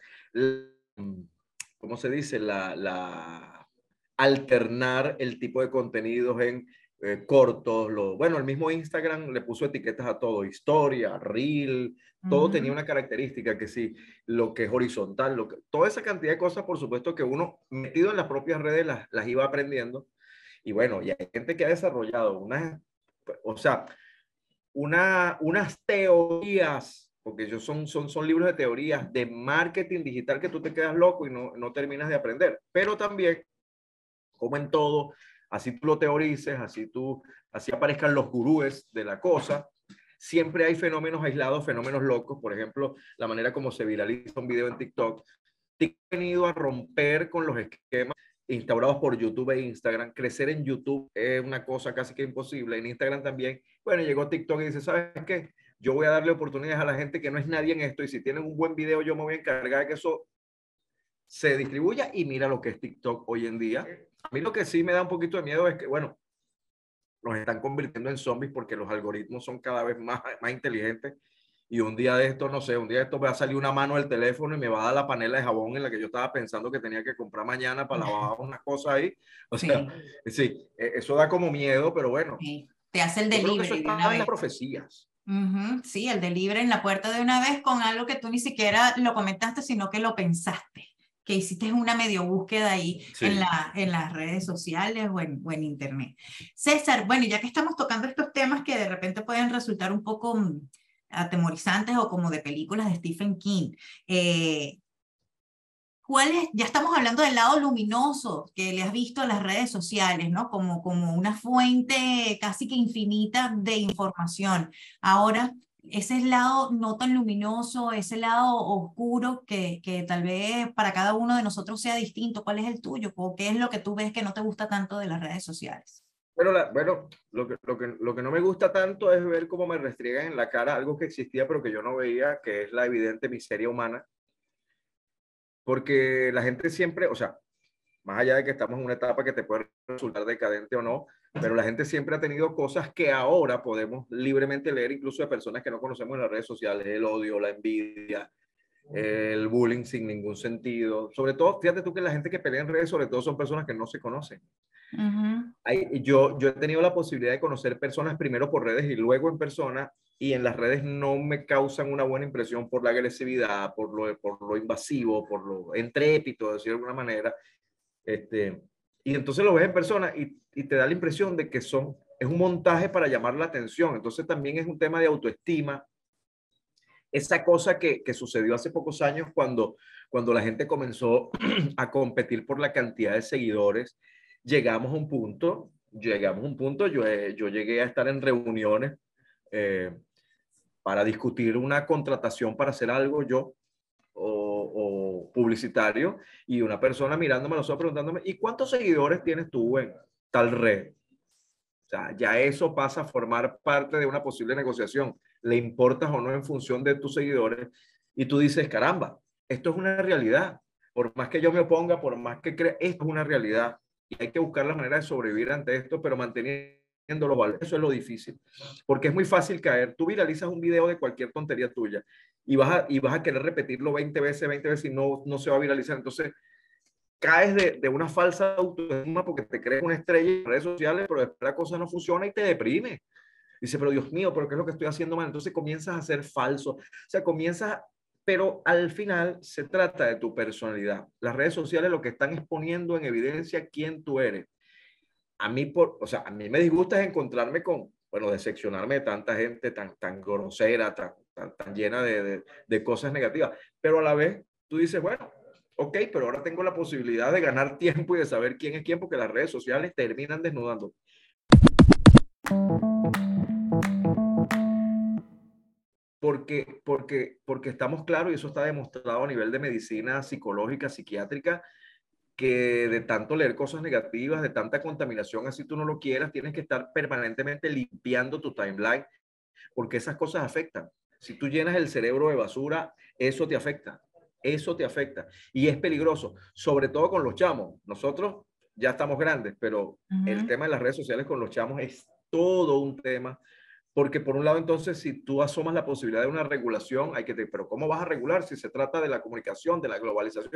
¿cómo se dice? La, alternar el tipo de contenidos en eh, cortos. Lo, bueno, el mismo Instagram le puso etiquetas a todo, historia, reel, todo tenía una característica que sí, lo que es horizontal, lo que, toda esa cantidad de cosas, por supuesto, que uno metido en las propias redes las, las iba aprendiendo. Y bueno, y hay gente que ha desarrollado unas, o sea, una, unas teorías porque ellos son, son, son libros de teorías de marketing digital que tú te quedas loco y no, no terminas de aprender. Pero también, como en todo, así tú lo teorices, así tú, así aparezcan los gurúes de la cosa, siempre hay fenómenos aislados, fenómenos locos. Por ejemplo, la manera como se viraliza un video en TikTok. TikTok ha venido a romper con los esquemas instaurados por YouTube e Instagram. Crecer en YouTube es una cosa casi que imposible. En Instagram también. Bueno, llegó TikTok y dice, ¿sabes qué? Yo voy a darle oportunidades a la gente que no es nadie en esto y si tienen un buen video yo me voy a encargar de que eso se distribuya y mira lo que es TikTok hoy en día. A mí lo que sí me da un poquito de miedo es que, bueno, nos están convirtiendo en zombies porque los algoritmos son cada vez más, más inteligentes y un día de esto, no sé, un día de esto va a salir una mano del teléfono y me va a dar la panela de jabón en la que yo estaba pensando que tenía que comprar mañana para lavar unas cosas ahí. O sea, sí, e, eso da como miedo, pero bueno. Te hace el delivery. Eso está en las profecías. Sí, el delivery en la puerta de una vez con algo que tú ni siquiera lo comentaste, sino que lo pensaste, que hiciste una medio búsqueda ahí en, la, en las redes sociales o en, o en internet. César, bueno, ya que estamos tocando estos temas que de repente pueden resultar un poco mm, atemorizantes o como de películas de Stephen King, eh, ya estamos hablando del lado luminoso que le has visto en las redes sociales, ¿no? Como, como una fuente casi que infinita de información. Ahora, ese lado no tan luminoso, ese lado oscuro que, que tal vez para cada uno de nosotros sea distinto, ¿cuál es el tuyo? ¿O qué es lo que tú ves que no te gusta tanto de las redes sociales? Bueno, bueno lo, que, lo, que, lo que no me gusta tanto es ver cómo me restriegan en la cara algo que existía pero que yo no veía, que es la evidente miseria humana porque la gente siempre, o sea, más allá de que estamos en una etapa que te puede resultar decadente o no, pero la gente siempre ha tenido cosas que ahora podemos libremente leer, incluso de personas que no conocemos en las redes sociales, el odio, la envidia, el bullying sin ningún sentido. Sobre todo, fíjate tú que la gente que pelea en redes, sobre todo son personas que no se conocen. Yo, yo he tenido la posibilidad de conocer personas primero por redes y luego en persona, y en las redes no me causan una buena impresión por la agresividad, por lo, por lo invasivo, por lo entrépito, de decir de alguna manera. Este, y entonces lo ves en persona y, y te da la impresión de que son, es un montaje para llamar la atención. Entonces también es un tema de autoestima. Esa cosa que, que sucedió hace pocos años cuando, cuando la gente comenzó a competir por la cantidad de seguidores, llegamos a un punto, llegamos a un punto, yo, yo llegué a estar en reuniones eh, para discutir una contratación para hacer algo yo o, publicitario y una persona mirándome los ojos preguntándome, ¿y cuántos seguidores tienes tú en tal red? O sea, ya eso pasa a formar parte de una posible negociación. ¿Le importas o no en función de tus seguidores? Y tú dices, caramba, esto es una realidad. Por más que yo me oponga, por más que crea, esto es una realidad y hay que buscar la manera de sobrevivir ante esto, pero manteniendo los valores. Eso es lo difícil, porque es muy fácil caer. Tú viralizas un video de cualquier tontería tuya y vas a, y vas a querer repetirlo 20 veces, 20 veces y no, no se va a viralizar. Entonces, caes de, de una falsa autoestima porque te crees una estrella en redes sociales, pero después la cosa no funciona y te deprime. Dice, pero Dios mío, ¿pero qué es lo que estoy haciendo mal? Entonces comienzas a ser falso. O sea, comienzas pero al final se trata de tu personalidad. Las redes sociales lo que están exponiendo en evidencia quién tú eres. A mí, por, o sea, a mí me disgusta encontrarme con, bueno, decepcionarme de tanta gente tan, tan grosera, tan, tan, llena de, de, cosas negativas. Pero a la vez, tú dices, bueno, ok, pero ahora tengo la posibilidad de ganar tiempo y de saber quién es quién, porque las redes sociales terminan desnudando. Porque, porque, porque estamos claros, y eso está demostrado a nivel de medicina psicológica, psiquiátrica, que de tanto leer cosas negativas, de tanta contaminación, así tú no lo quieras, tienes que estar permanentemente limpiando tu timeline, porque esas cosas afectan. Si tú llenas el cerebro de basura, eso te afecta, eso te afecta. Y es peligroso, sobre todo con los chamos. Nosotros ya estamos grandes, pero el tema de las redes sociales con los chamos es todo un tema porque por un lado, entonces, si tú asomas la posibilidad de una regulación, hay que, pero ¿cómo vas a regular si se trata de la comunicación, de la globalización?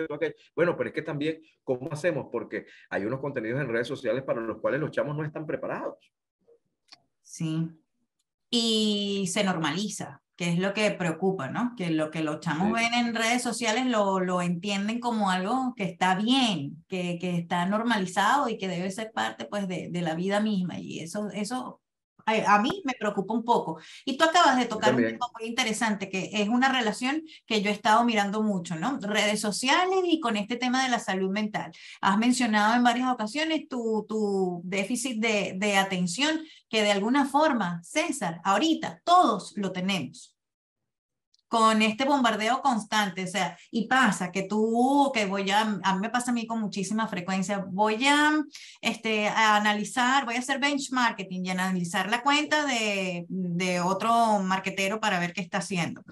Bueno, pero es que también, ¿cómo hacemos? Porque hay unos contenidos en redes sociales para los cuales los chamos no están preparados. Sí. Y se normaliza, que es lo que preocupa, ¿no? Que lo que los chamos ven en redes sociales lo, lo, entienden como algo que está bien, que, que, está normalizado y que debe ser parte, pues, de, de la vida misma. Y eso, eso a, mí me preocupa un poco. Y tú acabas de tocar un tema muy interesante, que es una relación que yo he estado mirando mucho, ¿no? Redes sociales y con este tema de la salud mental. Has mencionado en varias ocasiones tu, tu déficit de, de atención, que de alguna forma, César, ahorita todos lo tenemos con este bombardeo constante, o sea, y pasa que tú, que voy a, a mí me pasa a mí con muchísima frecuencia, voy a, este, a analizar, voy a hacer benchmarking y analizar la cuenta de, de otro marketero para ver qué está haciendo.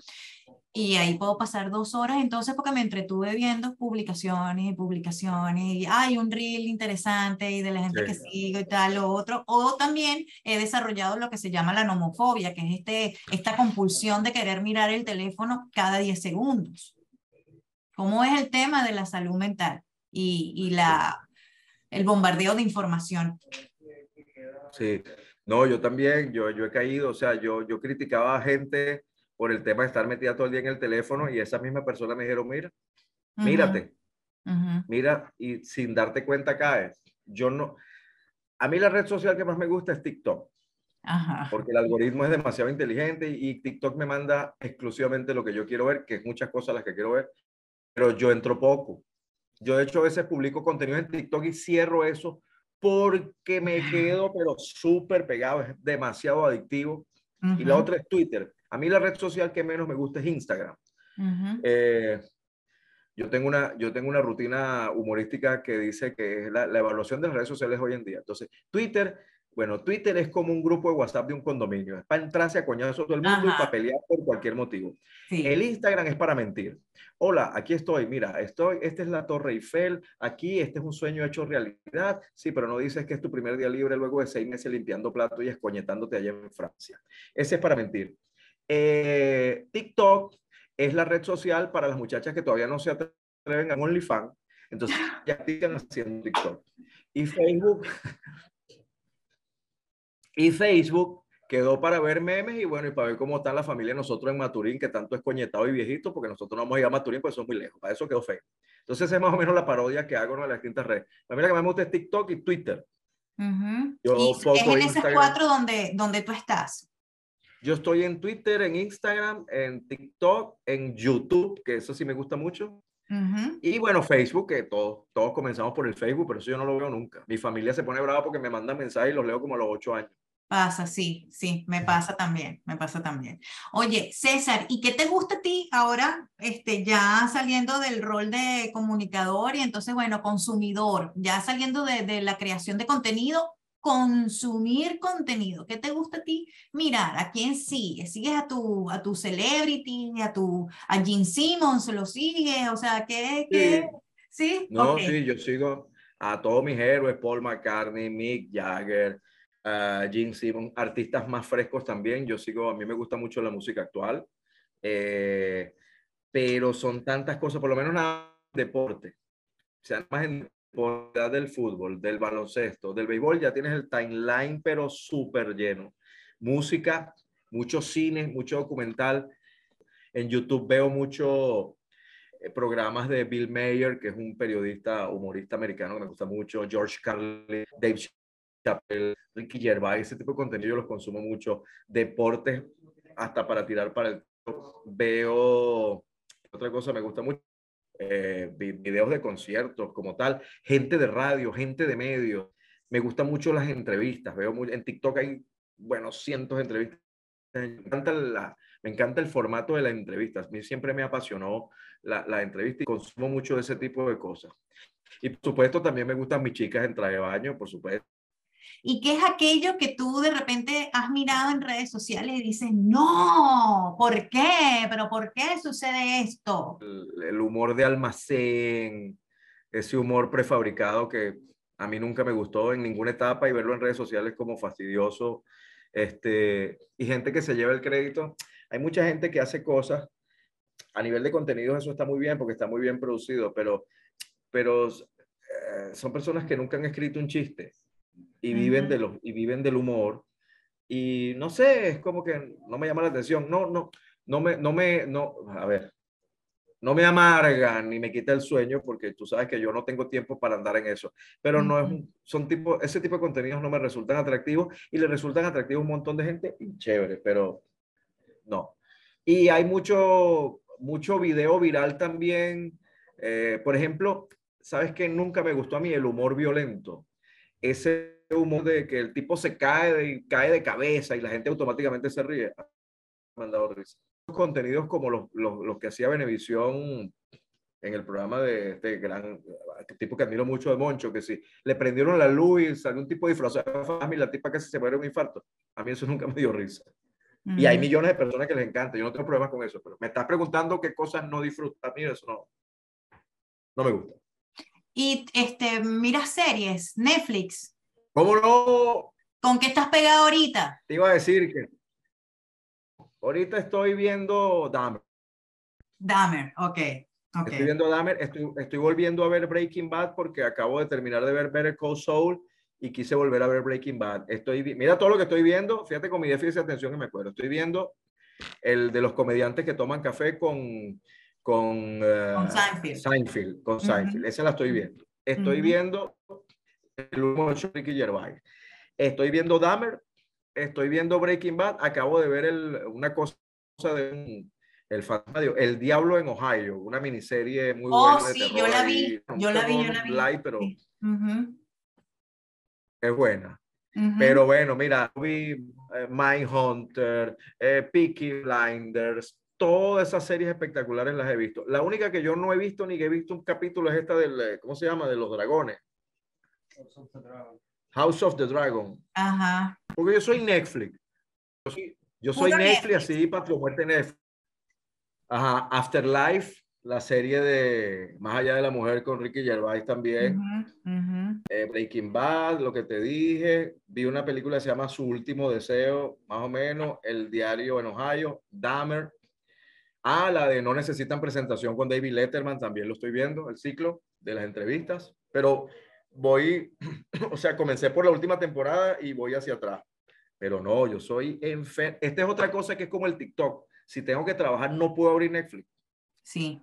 Y ahí puedo pasar dos horas entonces porque me entretuve viendo publicaciones y publicaciones y hay un reel interesante y de la gente que sigo y tal, lo otro. O también he desarrollado lo que se llama la nomofobia, que es este, esta compulsión de querer mirar el teléfono cada 10 segundos. ¿Cómo es el tema de la salud mental y, y la, el bombardeo de información? Sí, no, yo también, yo, yo he caído, o sea, yo, yo criticaba a gente por el tema de estar metida todo el día en el teléfono y esa misma persona me dijeron, mira, mírate, mira y sin darte cuenta caes. Yo no, a mí la red social que más me gusta es TikTok. Porque el algoritmo es demasiado inteligente y, TikTok me manda exclusivamente lo que yo quiero ver, que es muchas cosas las que quiero ver, pero yo entro poco. Yo de hecho a veces publico contenido en TikTok y cierro eso porque me quedo pero súper pegado, es demasiado adictivo. Y la otra es Twitter. A mí la red social que menos me gusta es Instagram. Eh, yo, tengo una, yo tengo una rutina humorística que dice que es la, evaluación de las redes sociales hoy en día. Entonces, Twitter, bueno, Twitter es como un grupo de WhatsApp de un condominio. Es para entrarse a coñazo todo el mundo y para pelear por cualquier motivo. El Instagram es para mentir. Hola, aquí estoy. Mira, estoy, esta es la Torre Eiffel. Aquí, este es un sueño hecho realidad. Sí, pero no dices que es tu primer día libre luego de seis meses limpiando platos y escoñetándote allá en Francia. Ese es para mentir. Eh, TikTok es la red social para las muchachas que todavía no se atreven a OnlyFans. Entonces ya están haciendo TikTok. Y Facebook, Y Facebook quedó para ver memes y bueno, y para ver cómo está la familia nosotros en Maturín, que tanto es coñetado y viejito, porque nosotros no vamos a ir a Maturín, pues son muy lejos. Para eso quedó Facebook. Entonces, esa es más o menos la parodia que hago en las distintas redes. La que más me gusta es TikTok y Twitter. Yo y es en esas cuatro donde, donde tú estás. Yo estoy en Twitter, en Instagram, en TikTok, en YouTube, que eso sí me gusta mucho. Y bueno, Facebook, que todos, todos comenzamos por el Facebook, pero eso yo no lo veo nunca. Mi familia se pone brava porque me mandan mensajes y los leo como a los ocho años. Pasa, sí, sí, me pasa también, me pasa también. Oye, César, ¿y qué te gusta a ti ahora, este, ya saliendo del rol de comunicador y entonces, bueno, consumidor, ya saliendo de, de la creación de contenido, consumir contenido. ¿Qué te gusta a ti? Mirar, ¿a quién sigues? ¿Sigues a tu, a tu celebrity, a tu, a Gene Simmons, lo sigues? O sea, ¿qué? qué? ¿Sí? No, sí, yo sigo a todos mis héroes, Paul McCartney, Mick Jagger, uh, Gene Simmons, artistas más frescos también. Yo sigo, a mí me gusta mucho la música actual, eh, pero son tantas cosas, por lo menos nada deporte. O sea, más en del fútbol, del baloncesto, del béisbol, ya tienes el timeline, pero súper lleno. Música, muchos cines, mucho documental. En YouTube veo muchos eh, programas de Bill Mayer, que es un periodista, humorista americano que me gusta mucho, George Carlin, Dave Chappelle, Ricky Gervais, ese tipo de contenido yo los consumo mucho. Deportes, hasta para tirar para el... Veo, otra cosa me gusta mucho, eh, videos de conciertos como tal, gente de radio, gente de medios. Me gustan mucho las entrevistas, veo muy, en TikTok hay, bueno, cientos de entrevistas. Me encanta, el formato de las entrevistas. A mí siempre me apasionó la, la entrevista y consumo mucho de ese tipo de cosas. Y por supuesto también me gustan mis chicas en traje de baño, por supuesto. ¿Y qué es aquello que tú de repente has mirado en redes sociales y dices, no, ¿por qué? ¿Pero por qué sucede esto? El, humor de almacén, ese humor prefabricado que a mí nunca me gustó en ninguna etapa y verlo en redes sociales como fastidioso. Este, y gente que se lleva el crédito. Hay mucha gente que hace cosas a nivel de contenidos, eso está muy bien porque está muy bien producido, pero, pero eh, son personas que nunca han escrito un chiste y viven, de los, y viven del humor. Y no sé, es como que no me llama la atención. No, no, no me, no me, no, a ver, no me amarga ni me quita el sueño porque tú sabes que yo no tengo tiempo para andar en eso. Pero no es, son tipo, ese tipo de contenidos no me resultan atractivos y le resultan atractivos a un montón de gente y chévere, pero no. Y hay mucho, mucho video viral también. Eh, por ejemplo, ¿sabes que Nunca me gustó a mí el humor violento. Ese humor de que el tipo se cae de, cae de cabeza y la gente automáticamente se ríe. Me han dado risa. Contenidos como los, los, los que hacía Benevisión en el programa de este gran tipo que admiro mucho de Moncho, que si le prendieron la luz y salió un tipo disfrazado de y la tipa casi se muere un infarto. A mí eso nunca me dio risa. Y hay millones de personas que les encanta. Yo no tengo problemas con eso, pero me estás preguntando qué cosas no disfrutas. A mí eso no, no me gusta. Y este, mira series, Netflix. ¿Cómo no? ¿Con qué estás pegado ahorita? Te iba a decir que ahorita estoy viendo Dahmer. Dahmer, ok. okay. Estoy viendo Dahmer, estoy, estoy volviendo a ver Breaking Bad porque acabo de terminar de ver Better Call Saul y quise volver a ver Breaking Bad. Estoy, mira todo lo que estoy viendo, fíjate con mi déficit de atención que me acuerdo. Estoy viendo el de los comediantes que toman café con con, uh, Seinfeld. Seinfeld. Con Seinfeld, esa la estoy viendo. Estoy viendo el humor de Ricky Gervais. Estoy viendo Dahmer, estoy viendo Breaking Bad, acabo de ver el, una cosa de el fantasma, el diablo en Ohio, una miniserie muy oh, buena. sí, yo la vi, yo la vi, yo la vi. pero es buena. Pero bueno, mira, vi eh, Mindhunter, eh, Peaky Blinders, todas esas series espectaculares las he visto. La única que yo no he visto ni que he visto un capítulo es esta del, eh, ¿cómo se llama? De los dragones. House of the Dragon. Ajá. Porque yo soy Netflix. Yo soy, Netflix, así, Patrio Muerte Netflix. Ajá. Afterlife, la serie de Más allá de la mujer con Ricky Gervais también. Eh, Breaking Bad, lo que te dije. Vi una película que se llama Su último deseo, más o menos. El diario en Ohio. Dahmer. Ah, la de No necesitan presentación con David Letterman, también lo estoy viendo, el ciclo de las entrevistas. Pero voy, o sea, comencé por la última temporada y voy hacia atrás. Pero no, yo soy enfermo. Esta es otra cosa que es como el TikTok. Si tengo que trabajar, no puedo abrir Netflix. Sí.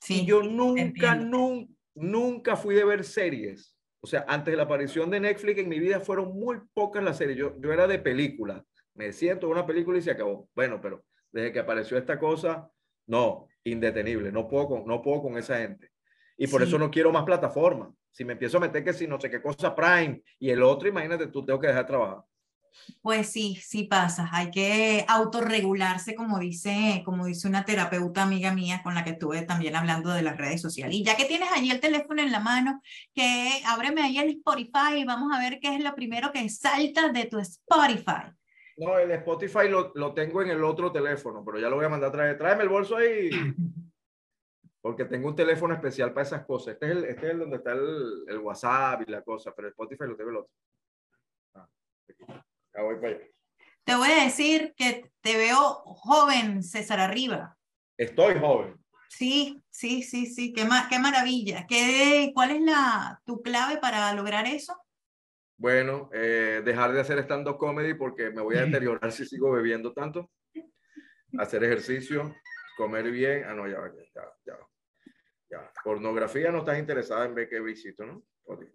Sí. Y yo nunca, nunca, nunca fui de ver series. O sea, antes de la aparición de Netflix en mi vida fueron muy pocas las series. Yo, yo era de película. Me siento en una película y se acabó. Bueno, pero desde que apareció esta cosa, no, indetenible. No puedo con, no puedo con esa gente. Y por Sí. eso no quiero más plataformas. Si me empiezo a meter que si no sé qué cosa Prime y el otro, imagínate, tú tengo que dejar de trabajar. Pues sí, sí pasa. Hay que autorregularse, como dice, como dice una terapeuta amiga mía con la que estuve también hablando de las redes sociales. Y ya que tienes allí el teléfono en la mano, que ábreme ahí el Spotify y vamos a ver qué es lo primero que salta de tu Spotify. No, el Spotify lo, lo tengo en el otro teléfono, pero ya lo voy a mandar a traer. Tráeme el bolso ahí. Porque tengo un teléfono especial para esas cosas. Este es el, este es el donde está el, el WhatsApp y la cosa, pero el Spotify lo tengo el otro. Ah. Ya voy para allá. Te voy a decir que te veo joven, César Arriba. Estoy joven. Sí, sí, sí, sí, qué, ma- qué maravilla. ¿Qué, ¿Cuál es la, tu clave para lograr eso? Bueno, eh, dejar de hacer stand-up comedy porque me voy a deteriorar si sigo bebiendo tanto. Hacer ejercicio, comer bien. Ah, no, ya, ya, ya. Ya. Pornografía no estás interesada en ver qué visito, ¿no?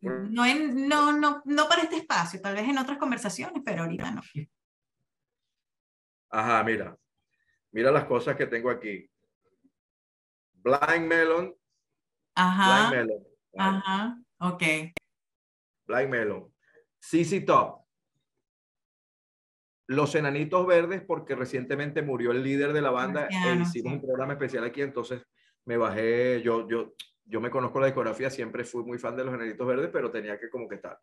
No, en, no, no, no para este espacio, tal vez en otras conversaciones, pero ahorita no. Ajá, mira. Mira las cosas que tengo aquí. Blind Melon. Ajá, Blind Melon. ajá, ok. Blind Melon. CC Top. Los Enanitos Verdes, porque recientemente murió el líder de la banda e hicimos sí. un programa especial aquí, entonces me bajé, yo, yo, yo me conozco la discografía, siempre fui muy fan de los Enanitos Verdes, pero tenía que como que estar.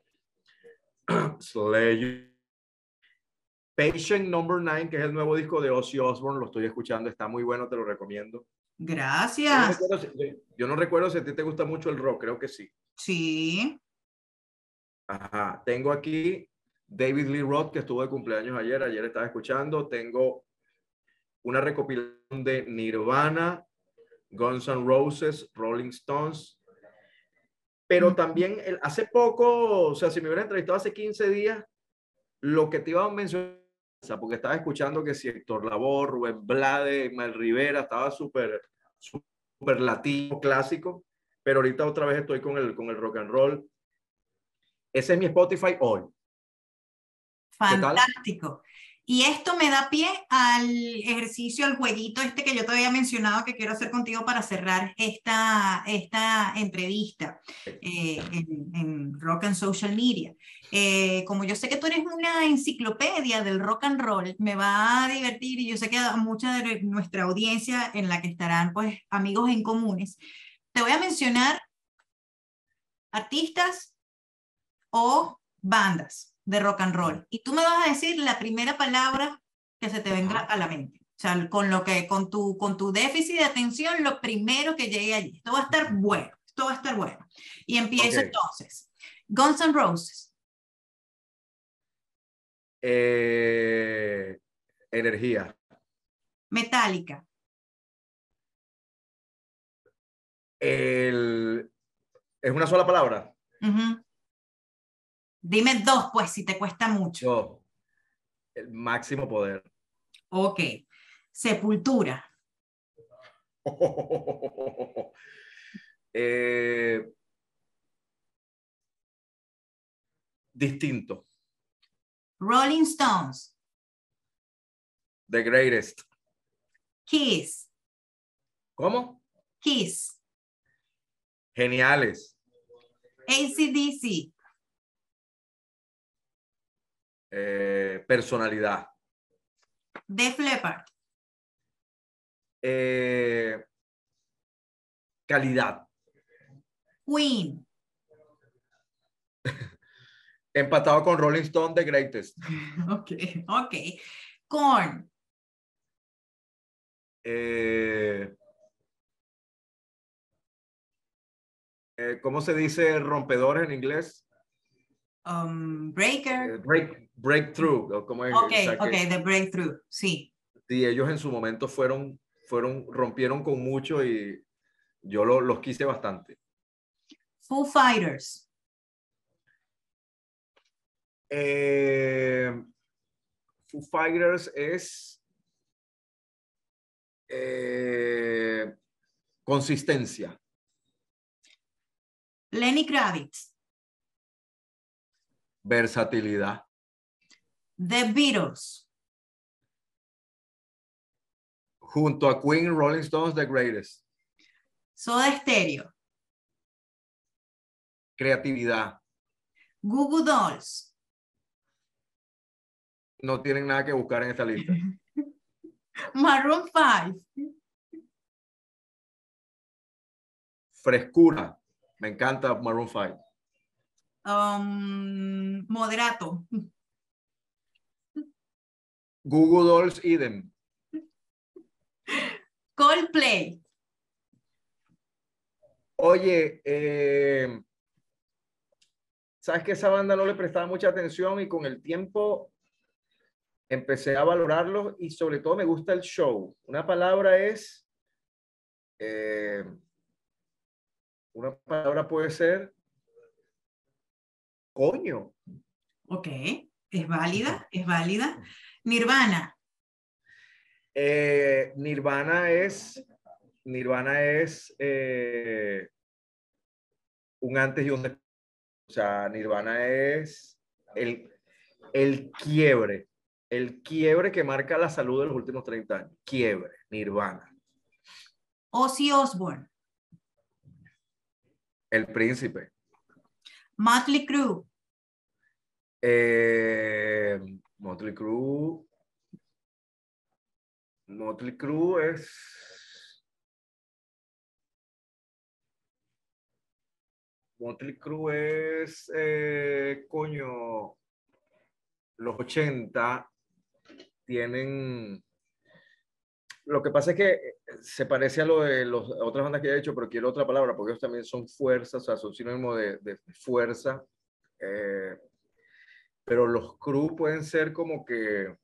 Slayer. Patient Number 9, que es el nuevo disco de Ozzy Osbourne, lo estoy escuchando, está muy bueno, te lo recomiendo. Yo no Gracias. recuerdo yo no recuerdo si a ti te gusta mucho el rock, creo que sí. Sí, Ajá, tengo aquí David Lee Roth, que estuvo de cumpleaños ayer, ayer estaba escuchando. Tengo una recopilación de Nirvana, Guns N' Roses, Rolling Stones. Pero también el- hace poco, o sea, si me hubieras entrevistado hace 15 días, lo que te iba a mencionar, porque estaba escuchando que si Héctor Labor, Rubén Blade, Mal Rivera, estaba súper, súper latino, clásico, pero ahorita otra vez estoy con el, con el rock and roll. Ese es mi Spotify hoy. fantástico. Y esto me da pie al ejercicio, al jueguito este que yo te había mencionado que quiero hacer contigo para cerrar esta, esta entrevista eh, en, en Rock and Social Media. Eh, como yo sé que tú eres una enciclopedia del rock and roll, me va a divertir y yo sé que a mucha de nuestra audiencia en la que estarán pues amigos en comunes, te voy a mencionar artistas o bandas de rock and roll. Y tú me vas a decir la primera palabra que se te venga a la mente. O sea, con lo que, con tu, con tu déficit de atención, lo primero que llegue allí. Esto va a estar bueno, esto va a estar bueno. Y empiezo entonces. Guns N' Roses, Eh, energía. Metallica, El, es una sola palabra. Dime dos, pues, si te cuesta mucho. Yo, el máximo poder. Ok. Sepultura, Eh, distinto. Rolling Stones, The greatest. Kiss, ¿Cómo? Kiss, Geniales. ACDC, Eh, personalidad. Def Leppard, Eh, calidad. Queen, Empatado con Rolling Stone, The Greatest. Ok, ok. Korn, Eh, eh, ¿Cómo se dice rompedores en inglés? Um, Eh, Breaker. break, breakthrough. o ¿cómo es? Ok, O sea, ok, The Breakthrough, sí. Sí, ellos en su momento fueron, fueron, rompieron con mucho y yo lo- los quise bastante. Foo Fighters, Eh, Foo Fighters es eh, consistencia. Lenny Kravitz. Versatilidad. The Beatles. Junto a Queen, Rolling Stones, The Greatest. Soda Stereo. Creatividad. Google Dolls. No tienen nada que buscar en esta lista. Maroon 5. Frescura. Me encanta Maroon 5. Um, moderato. Google Dolls, idem. Coldplay. Oye, eh, sabes que esa banda no le prestaba mucha atención y con el tiempo empecé a valorarlos y sobre todo me gusta el show. Una palabra es, eh, una palabra puede ser coño. Ok, es válida, es válida. Nirvana. Eh, Nirvana es, Nirvana es eh, un antes y un después. O sea, Nirvana es el, el quiebre, el quiebre que marca la salud de los últimos 30 años. Quiebre, Nirvana. Ozzy Osbourne. El príncipe. Motley Crue. Eh, Motley Crue. Motley Crue es. Motley Crue es, eh, coño, los 80 tienen. Lo que pasa es que se parece a lo de las otras bandas que he hecho, pero quiero otra palabra, porque ellos también son fuerzas, o sea, son sinónimo de, de fuerza. Eh, pero los crew pueden ser como que.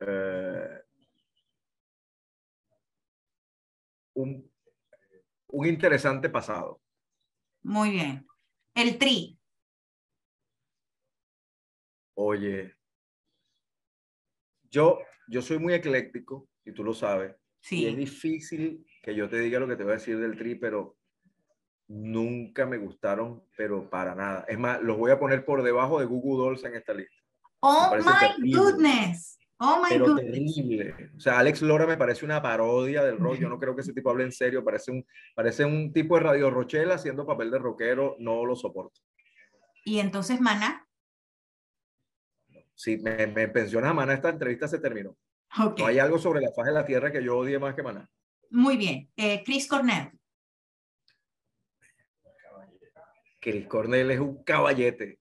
eh, un, un interesante pasado. Muy bien. El Tri. Oye, yo, yo soy muy ecléctico y tú lo sabes. Y es Sí. difícil que yo te diga lo que te voy a decir del tri, pero nunca me gustaron, pero para nada. Es más, los voy a poner por debajo de Google Dolls en esta lista. Oh my terrible. goodness. Oh my Pero goodness. terrible. O sea, Alex Lora me parece una parodia del rock. Yo no creo que ese tipo hable en serio. Parece un, parece un tipo de Radio Rochela haciendo papel de rockero. No lo soporto. Y entonces Maná. Si me, me pensionas a Maná, esta entrevista se terminó. No hay algo sobre la faz de la tierra que yo odie más que Maná. Muy bien. Eh, Chris Cornell. Chris Cornell es un caballete.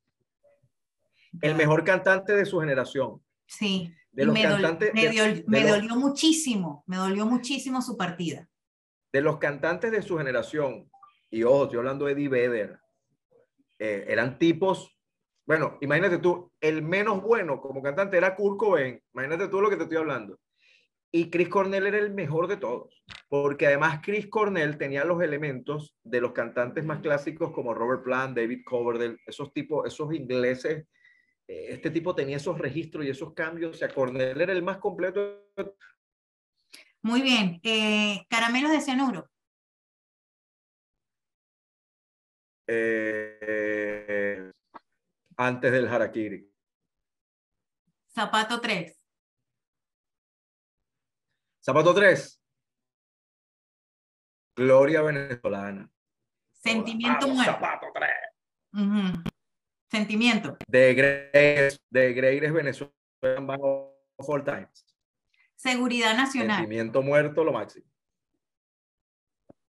El mejor cantante de su generación. Sí. De los me, cantantes. me de- dol- de me los- dolió muchísimo. Me dolió muchísimo su partida. de los cantantes de su generación, y ojo, estoy hablando de Eddie Vedder, eh, eran tipos, bueno, imagínate tú, el menos bueno como cantante era Kurt Cobain, imagínate tú lo que te estoy hablando. Y Chris Cornell era el mejor de todos, porque además Chris Cornell tenía los elementos de los cantantes más clásicos como Robert Plant, David Coverdale, esos tipos, esos ingleses, eh, este tipo tenía esos registros y esos cambios, o sea, Cornell era el más completo Muy bien. Eh, caramelos de cianuro. eh, antes del Harakiri. Zapato 3. Zapato 3. Gloria venezolana. Sentimiento muerto. Zapato 3. Ujú. Sentimiento. De Greires, de Greires Venezuela all times. Seguridad nacional. Sentimiento muerto, lo máximo.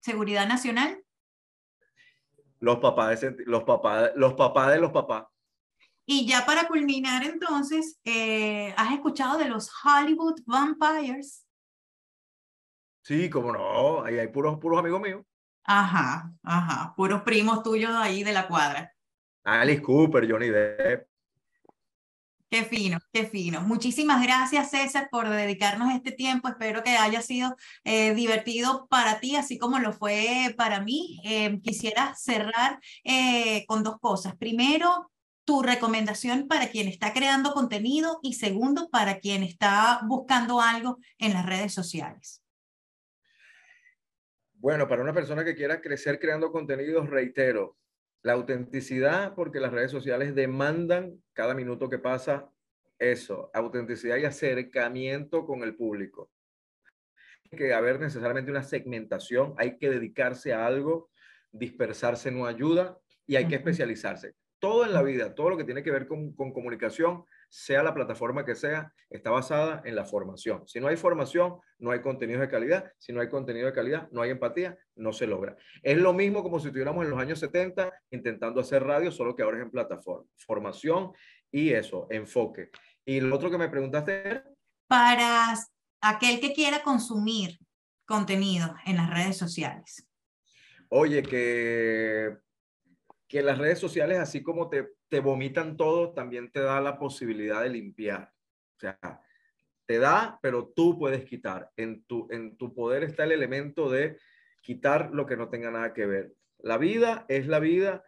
Seguridad nacional. Los papás de, los papás, los papás de los papás. Y ya para culminar entonces, eh, ¿has escuchado de los Hollywood Vampires? Sí, como no, ahí hay puros, puros amigos míos. Ajá, ajá, puros primos tuyos ahí de la cuadra. Alice Cooper, Johnny Depp. Qué fino, qué fino. Muchísimas gracias, César, por dedicarnos este tiempo. Espero que haya sido eh, divertido para ti, así como lo fue para mí. Eh, quisiera cerrar eh, con dos cosas. Primero, tu recomendación para quien está creando contenido y segundo, para quien está buscando algo en las redes sociales? Bueno, para una persona que quiera crecer creando contenidos, reitero, la autenticidad, porque las redes sociales demandan cada minuto que pasa eso, autenticidad y acercamiento con el público. Hay que haber necesariamente una segmentación, hay que dedicarse a algo, dispersarse no ayuda y hay que especializarse. Todo en la vida, todo lo que tiene que ver con, con comunicación, sea la plataforma que sea, está basada en la formación. Si no hay formación, no hay contenido de calidad. Si no hay contenido de calidad, no hay empatía, no se logra. Es lo mismo como si estuviéramos en los años 70 intentando hacer radio, solo que ahora es en plataforma. Formación y eso, enfoque. Y lo otro que me preguntaste Para aquel que quiera consumir contenido en las redes sociales. Oye, que, que las redes sociales, así como te te vomitan todo, también te da la posibilidad de limpiar. O sea, te da, pero tú puedes quitar. En tu, en tu poder está el elemento de quitar lo que no tenga nada que ver. La vida es la vida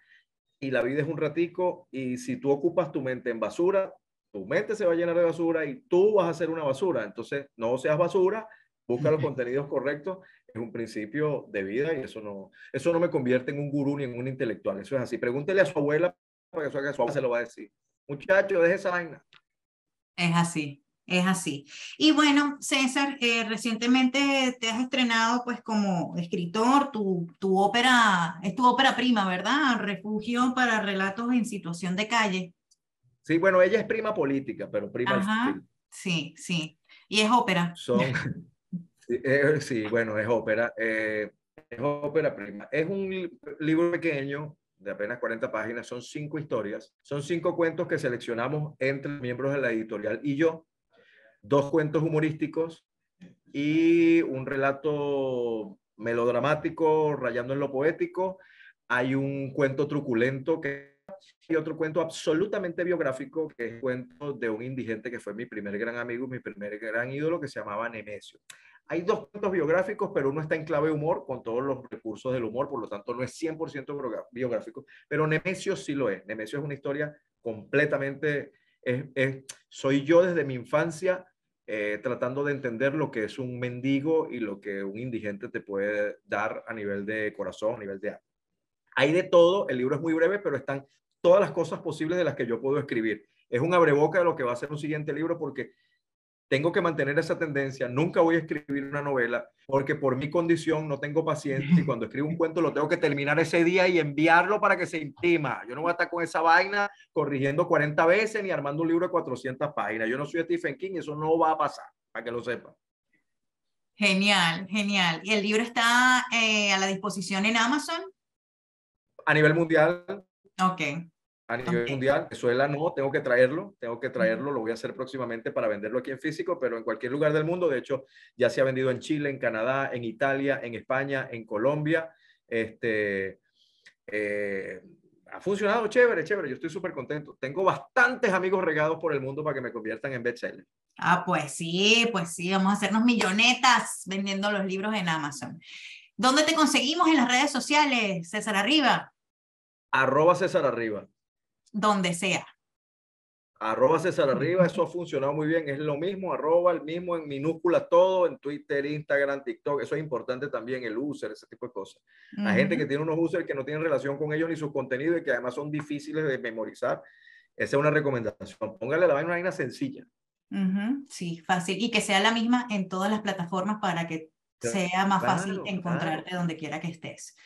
y la vida es un ratico y si tú ocupas tu mente en basura, tu mente se va a llenar de basura y tú vas a ser una basura. Entonces, no seas basura, busca los contenidos correctos, es un principio de vida y eso no, eso no me convierte en un gurú ni en un intelectual. Eso es así. Pregúntele a su abuela porque eso que su se lo va a decir. Muchacho, deje esa vaina. Es así, es así. Y bueno, César, eh, recientemente te has estrenado pues como escritor, tu, tu ópera, es tu ópera prima, ¿verdad? Refugio para relatos en situación de calle. Sí, bueno, ella es prima política, pero prima Ajá, Sí, sí. Y es ópera. Son, eh, sí, bueno, es ópera. Eh, es ópera prima. Es un libro pequeño, de apenas 40 páginas, son cinco historias, son cinco cuentos que seleccionamos entre miembros de la editorial y yo, dos cuentos humorísticos y un relato melodramático rayando en lo poético, hay un cuento truculento que y otro cuento absolutamente biográfico que es el cuento de un indigente que fue mi primer gran amigo, mi primer gran ídolo que se llamaba Nemesio. Hay dos cuentos biográficos, pero uno está en clave humor, con todos los recursos del humor, por lo tanto no es 100% biográfico, pero Nemesio sí lo es. Nemesio es una historia completamente, soy yo desde mi infancia eh, tratando de entender lo que es un mendigo y lo que un indigente te puede dar a nivel de corazón, a nivel de alma. Hay de todo, el libro es muy breve, pero están todas las cosas posibles de las que yo puedo escribir. Es un abreboca de lo que va a ser un siguiente libro porque tengo que mantener esa tendencia, nunca voy a escribir una novela porque por mi condición no tengo paciencia y cuando escribo un cuento lo tengo que terminar ese día y enviarlo para que se imprima. Yo no voy a estar con esa vaina corrigiendo 40 veces ni armando un libro de 400 páginas. Yo no soy Stephen King y eso no va a pasar, para que lo sepan. Genial, genial. ¿Y el libro está eh, a la disposición en Amazon? A nivel mundial. Ok a nivel mundial. Venezuela no, tengo que traerlo, tengo que traerlo, lo voy a hacer próximamente para venderlo aquí en físico, pero en cualquier lugar del mundo, de hecho, ya se ha vendido en Chile, en Canadá, en Italia, en España, en Colombia. Este, eh, ha funcionado chévere, chévere, yo estoy súper contento. Tengo bastantes amigos regados por el mundo para que me conviertan en bestseller. Ah, pues sí, pues sí, vamos a hacernos millonetas vendiendo los libros en Amazon. ¿Dónde te conseguimos en las redes sociales, César Arriba? Arroba César Arriba donde sea. Arroba César Arriba, eso ha funcionado muy bien. Es lo mismo, arroba el mismo en minúscula todo, en Twitter, Instagram, TikTok. Eso es importante también, el user, ese tipo de cosas. Hay gente que tiene unos users que no tienen relación con ellos ni su contenido y que además son difíciles de memorizar. Esa es una recomendación. Póngale la vaina una vaina sencilla. Sí, fácil. Y que sea la misma en todas las plataformas para que sea más fácil encontrarte donde quiera que estés.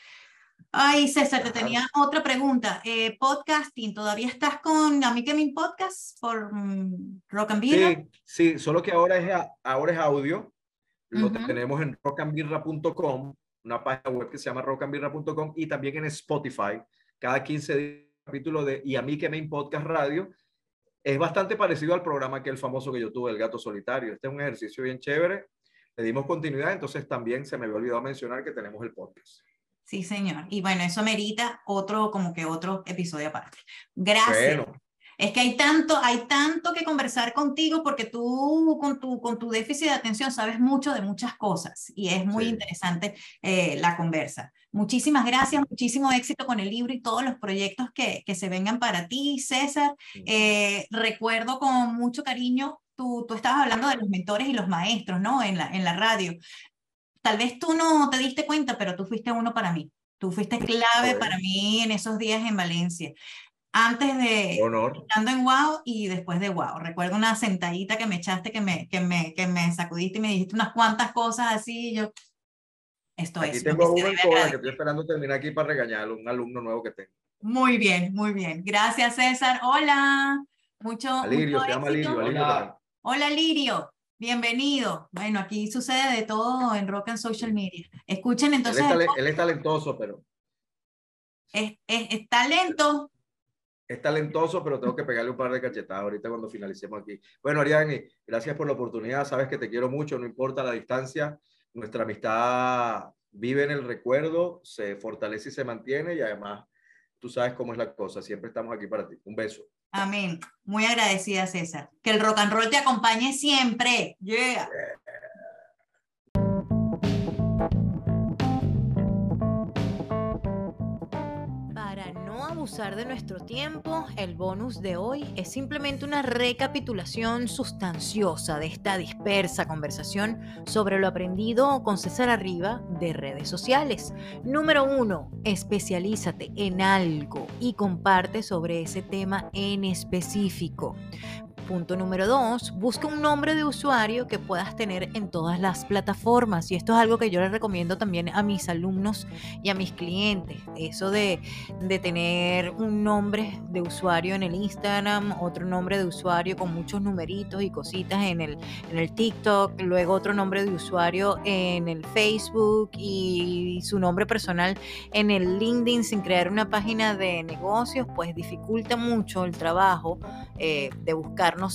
Ay, César, te tenía otra pregunta. Eh, podcasting, ¿todavía estás con A mí que me podcast por mm, Rock and Birra? Sí, sí, solo que ahora es, ahora es audio. Lo tenemos en rockandbirra.com, una página web que se llama rockandbirra.com y también en Spotify. Cada 15 días capítulo de Y a mí que me podcast radio. Es bastante parecido al programa que el famoso que yo tuve, El Gato Solitario. Este es un ejercicio bien chévere. Le dimos continuidad, entonces también se me había olvidado mencionar que tenemos el podcast. Sí, señor. Y bueno, eso merita otro, como que otro episodio aparte. Gracias. Es que hay tanto, hay tanto que conversar contigo porque tú con tu, con tu déficit de atención sabes mucho de muchas cosas y es muy interesante eh, la conversa. Muchísimas gracias, muchísimo éxito con el libro y todos los proyectos que, que se vengan para ti, César. Eh, recuerdo con mucho cariño, tú, tú estabas hablando de los mentores y los maestros, ¿no? En la, en la radio. Tal vez tú no te diste cuenta, pero tú fuiste uno para mí. Tú fuiste clave para mí en esos días en Valencia antes de Honor. estando en Wow y después de Wow. Recuerdo una sentadita que me echaste, que me, que me, que me sacudiste y me dijiste unas cuantas cosas así. Y yo, esto aquí es. tengo uno en cola que estoy esperando terminar aquí para regañarlo, un alumno nuevo que tengo. Muy bien, muy bien. Gracias, César. Hola. Mucho. Alirio, mucho se llama. Alirio Hola. Hola, Lirio. Bienvenido. Bueno, aquí sucede de todo en Rock and Social Media. Escuchen Él entonces, es, él es talentoso, pero es, es- es talento. es talentoso, pero tengo que pegarle un par de cachetadas ahorita cuando finalicemos aquí. Bueno, Ariani, gracias por la oportunidad. Sabes que te quiero mucho, no importa la distancia. Nuestra amistad vive en el recuerdo, se fortalece y se mantiene y además tú sabes cómo es la cosa. Siempre estamos aquí para ti. Un beso. Amén. Muy agradecida, César. Que el rock and roll te acompañe siempre. Yeah. Abusar de nuestro tiempo, el bonus de hoy es simplemente una recapitulación sustanciosa de esta dispersa conversación sobre lo aprendido con César Arriba de redes sociales. Número uno, especialízate en algo y comparte sobre ese tema en específico. Punto número dos, busca un nombre de usuario que puedas tener en todas las plataformas. Y esto es algo que yo les recomiendo también a mis alumnos y a mis clientes. Eso de, de tener un nombre de usuario en el Instagram, otro nombre de usuario con muchos numeritos y cositas en el, en el TikTok, luego otro nombre de usuario en el Facebook y su nombre personal en el LinkedIn sin crear una página de negocios, pues dificulta mucho el trabajo eh, de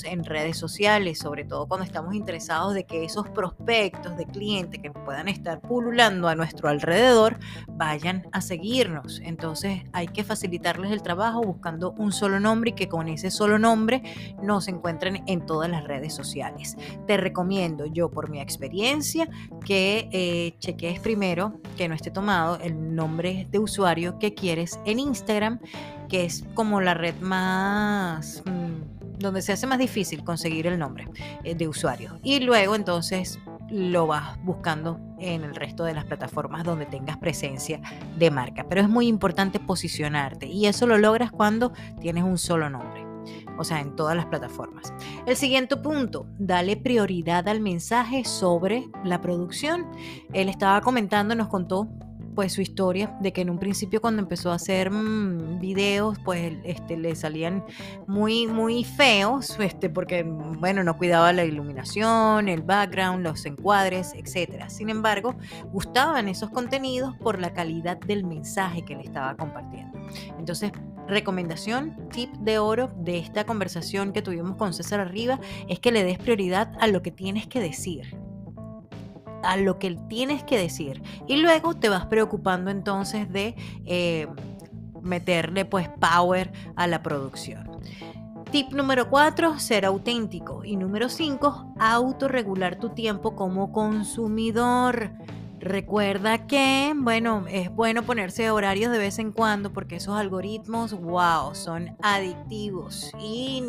en redes sociales, sobre todo cuando estamos interesados de que esos prospectos de clientes que puedan estar pululando a nuestro alrededor vayan a seguirnos. Entonces hay que facilitarles el trabajo buscando un solo nombre y que con ese solo nombre nos encuentren en todas las redes sociales. Te recomiendo yo por mi experiencia que eh, primero que no esté tomado el nombre de usuario que quieres en Instagram, que es como la red más... mm, donde se hace más difícil conseguir el nombre eh, de usuario. Y luego entonces lo vas buscando en el resto de las plataformas donde tengas presencia de marca. Pero es muy importante posicionarte y eso lo logras cuando tienes un solo nombre. O sea, en todas las plataformas. El siguiente punto, dale prioridad al mensaje sobre la producción. Él estaba comentando, nos contó pues su historia de que en un principio cuando empezó a hacer mmm, videos pues este, le salían muy muy feos este, porque bueno no cuidaba la iluminación el background los encuadres etcétera. Sin embargo gustaban esos contenidos por la calidad del mensaje que le estaba compartiendo. Entonces recomendación tip de oro de esta conversación que tuvimos con César Arriba es que le des prioridad a lo que tienes que decir a lo que tienes que decir. Y luego te vas preocupando entonces de eh, meterle pues power a la producción. Tip número 4, ser auténtico. Y número 5, autorregular tu tiempo como consumidor. Recuerda que, bueno, es bueno ponerse horarios de vez en cuando porque esos algoritmos, wow, son adictivos. Y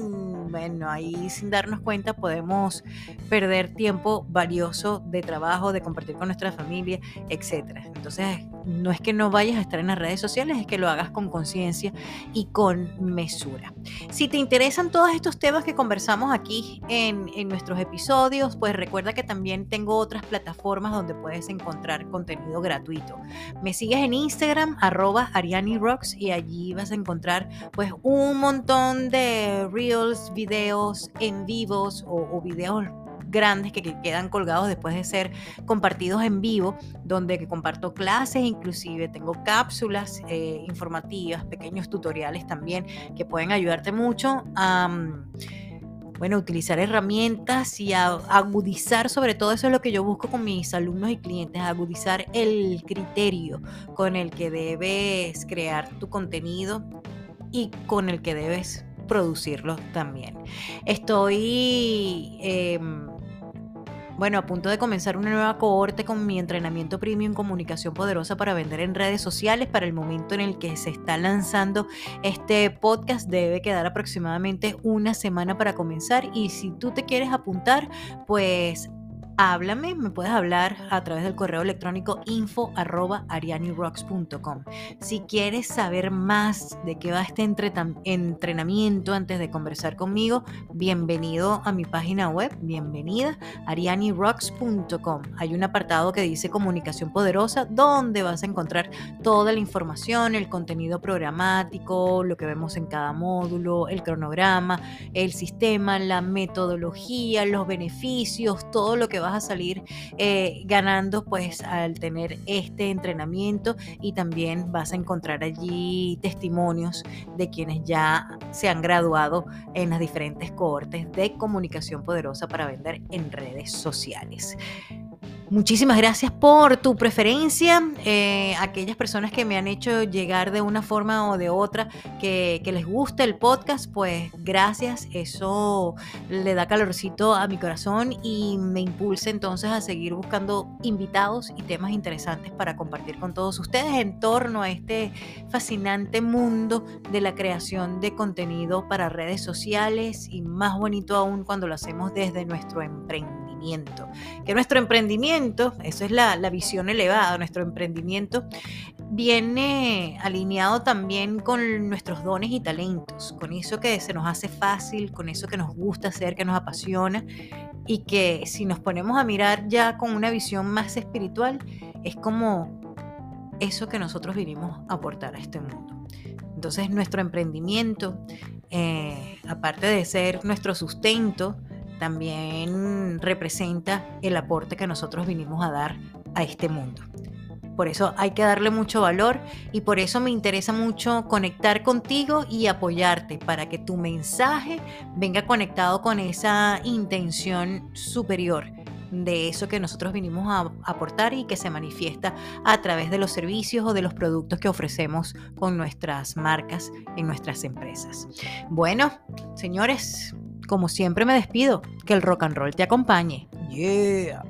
bueno, ahí sin darnos cuenta podemos perder tiempo valioso de trabajo, de compartir con nuestra familia, etc. Entonces, no es que no vayas a estar en las redes sociales, es que lo hagas con conciencia y con mesura. Si te interesan todos estos temas que conversamos aquí en, en nuestros episodios, pues recuerda que también tengo otras plataformas donde puedes encontrar contenido gratuito. Me sigues en Instagram, arroba ArianiRocks, y allí vas a encontrar pues un montón de reels, videos en vivos o, videos grandes que, que, quedan colgados después de ser compartidos en vivo, donde comparto clases, inclusive tengo cápsulas eh, informativas, pequeños tutoriales también que pueden ayudarte mucho a... bueno, utilizar herramientas y agudizar, sobre todo eso es lo que yo busco con mis alumnos y clientes, agudizar el criterio con el que debes crear tu contenido y con el que debes producirlo también. Estoy... em, bueno, a punto de comenzar una nueva cohorte con mi entrenamiento premium comunicación poderosa para vender en redes sociales. Para el momento en el que se está lanzando este podcast debe quedar aproximadamente una semana para comenzar y si tú te quieres apuntar, pues háblame, me puedes hablar a través del correo electrónico info arroba. Si quieres saber más de qué va este entrenamiento antes de conversar conmigo, bienvenido a mi página web, bienvenida, arianirocks.com. Hay un apartado que dice comunicación poderosa donde vas a encontrar toda la información, el contenido programático, lo que vemos en cada módulo, el cronograma, el sistema, la metodología, los beneficios, todo lo que va a salir eh, ganando pues al tener este entrenamiento y también vas a encontrar allí testimonios de quienes ya se han graduado en las diferentes cohortes de comunicación poderosa para vender en redes sociales. Muchísimas gracias por tu preferencia. Eh, aquellas personas que me han hecho llegar de una forma o de otra que, que, les gusta el podcast, pues gracias. Eso le da calorcito a mi corazón y me impulsa entonces a seguir buscando invitados y temas interesantes para compartir con todos ustedes en torno a este fascinante mundo de la creación de contenido para redes sociales y más bonito aún cuando lo hacemos desde nuestro que nuestro emprendimiento, eso es la, visión elevada, nuestro emprendimiento viene alineado también con nuestros dones y talentos, con eso que se nos hace fácil, con eso que nos gusta hacer, que nos apasiona y que si nos ponemos a mirar ya con una visión más espiritual, es como eso que nosotros vinimos aportar a este mundo. Entonces nuestro emprendimiento, eh, aparte de ser nuestro sustento, también representa el aporte que nosotros vinimos a dar a este mundo. Por eso hay que darle mucho valor y por eso me interesa mucho conectar contigo y apoyarte para que tu mensaje venga conectado con esa intención superior de eso que nosotros vinimos a aportar y que se manifiesta a través de los servicios o de los productos que ofrecemos con nuestras marcas en nuestras empresas. Bueno, señores, como siempre me despido, que el rock and roll te acompañe. Yeah.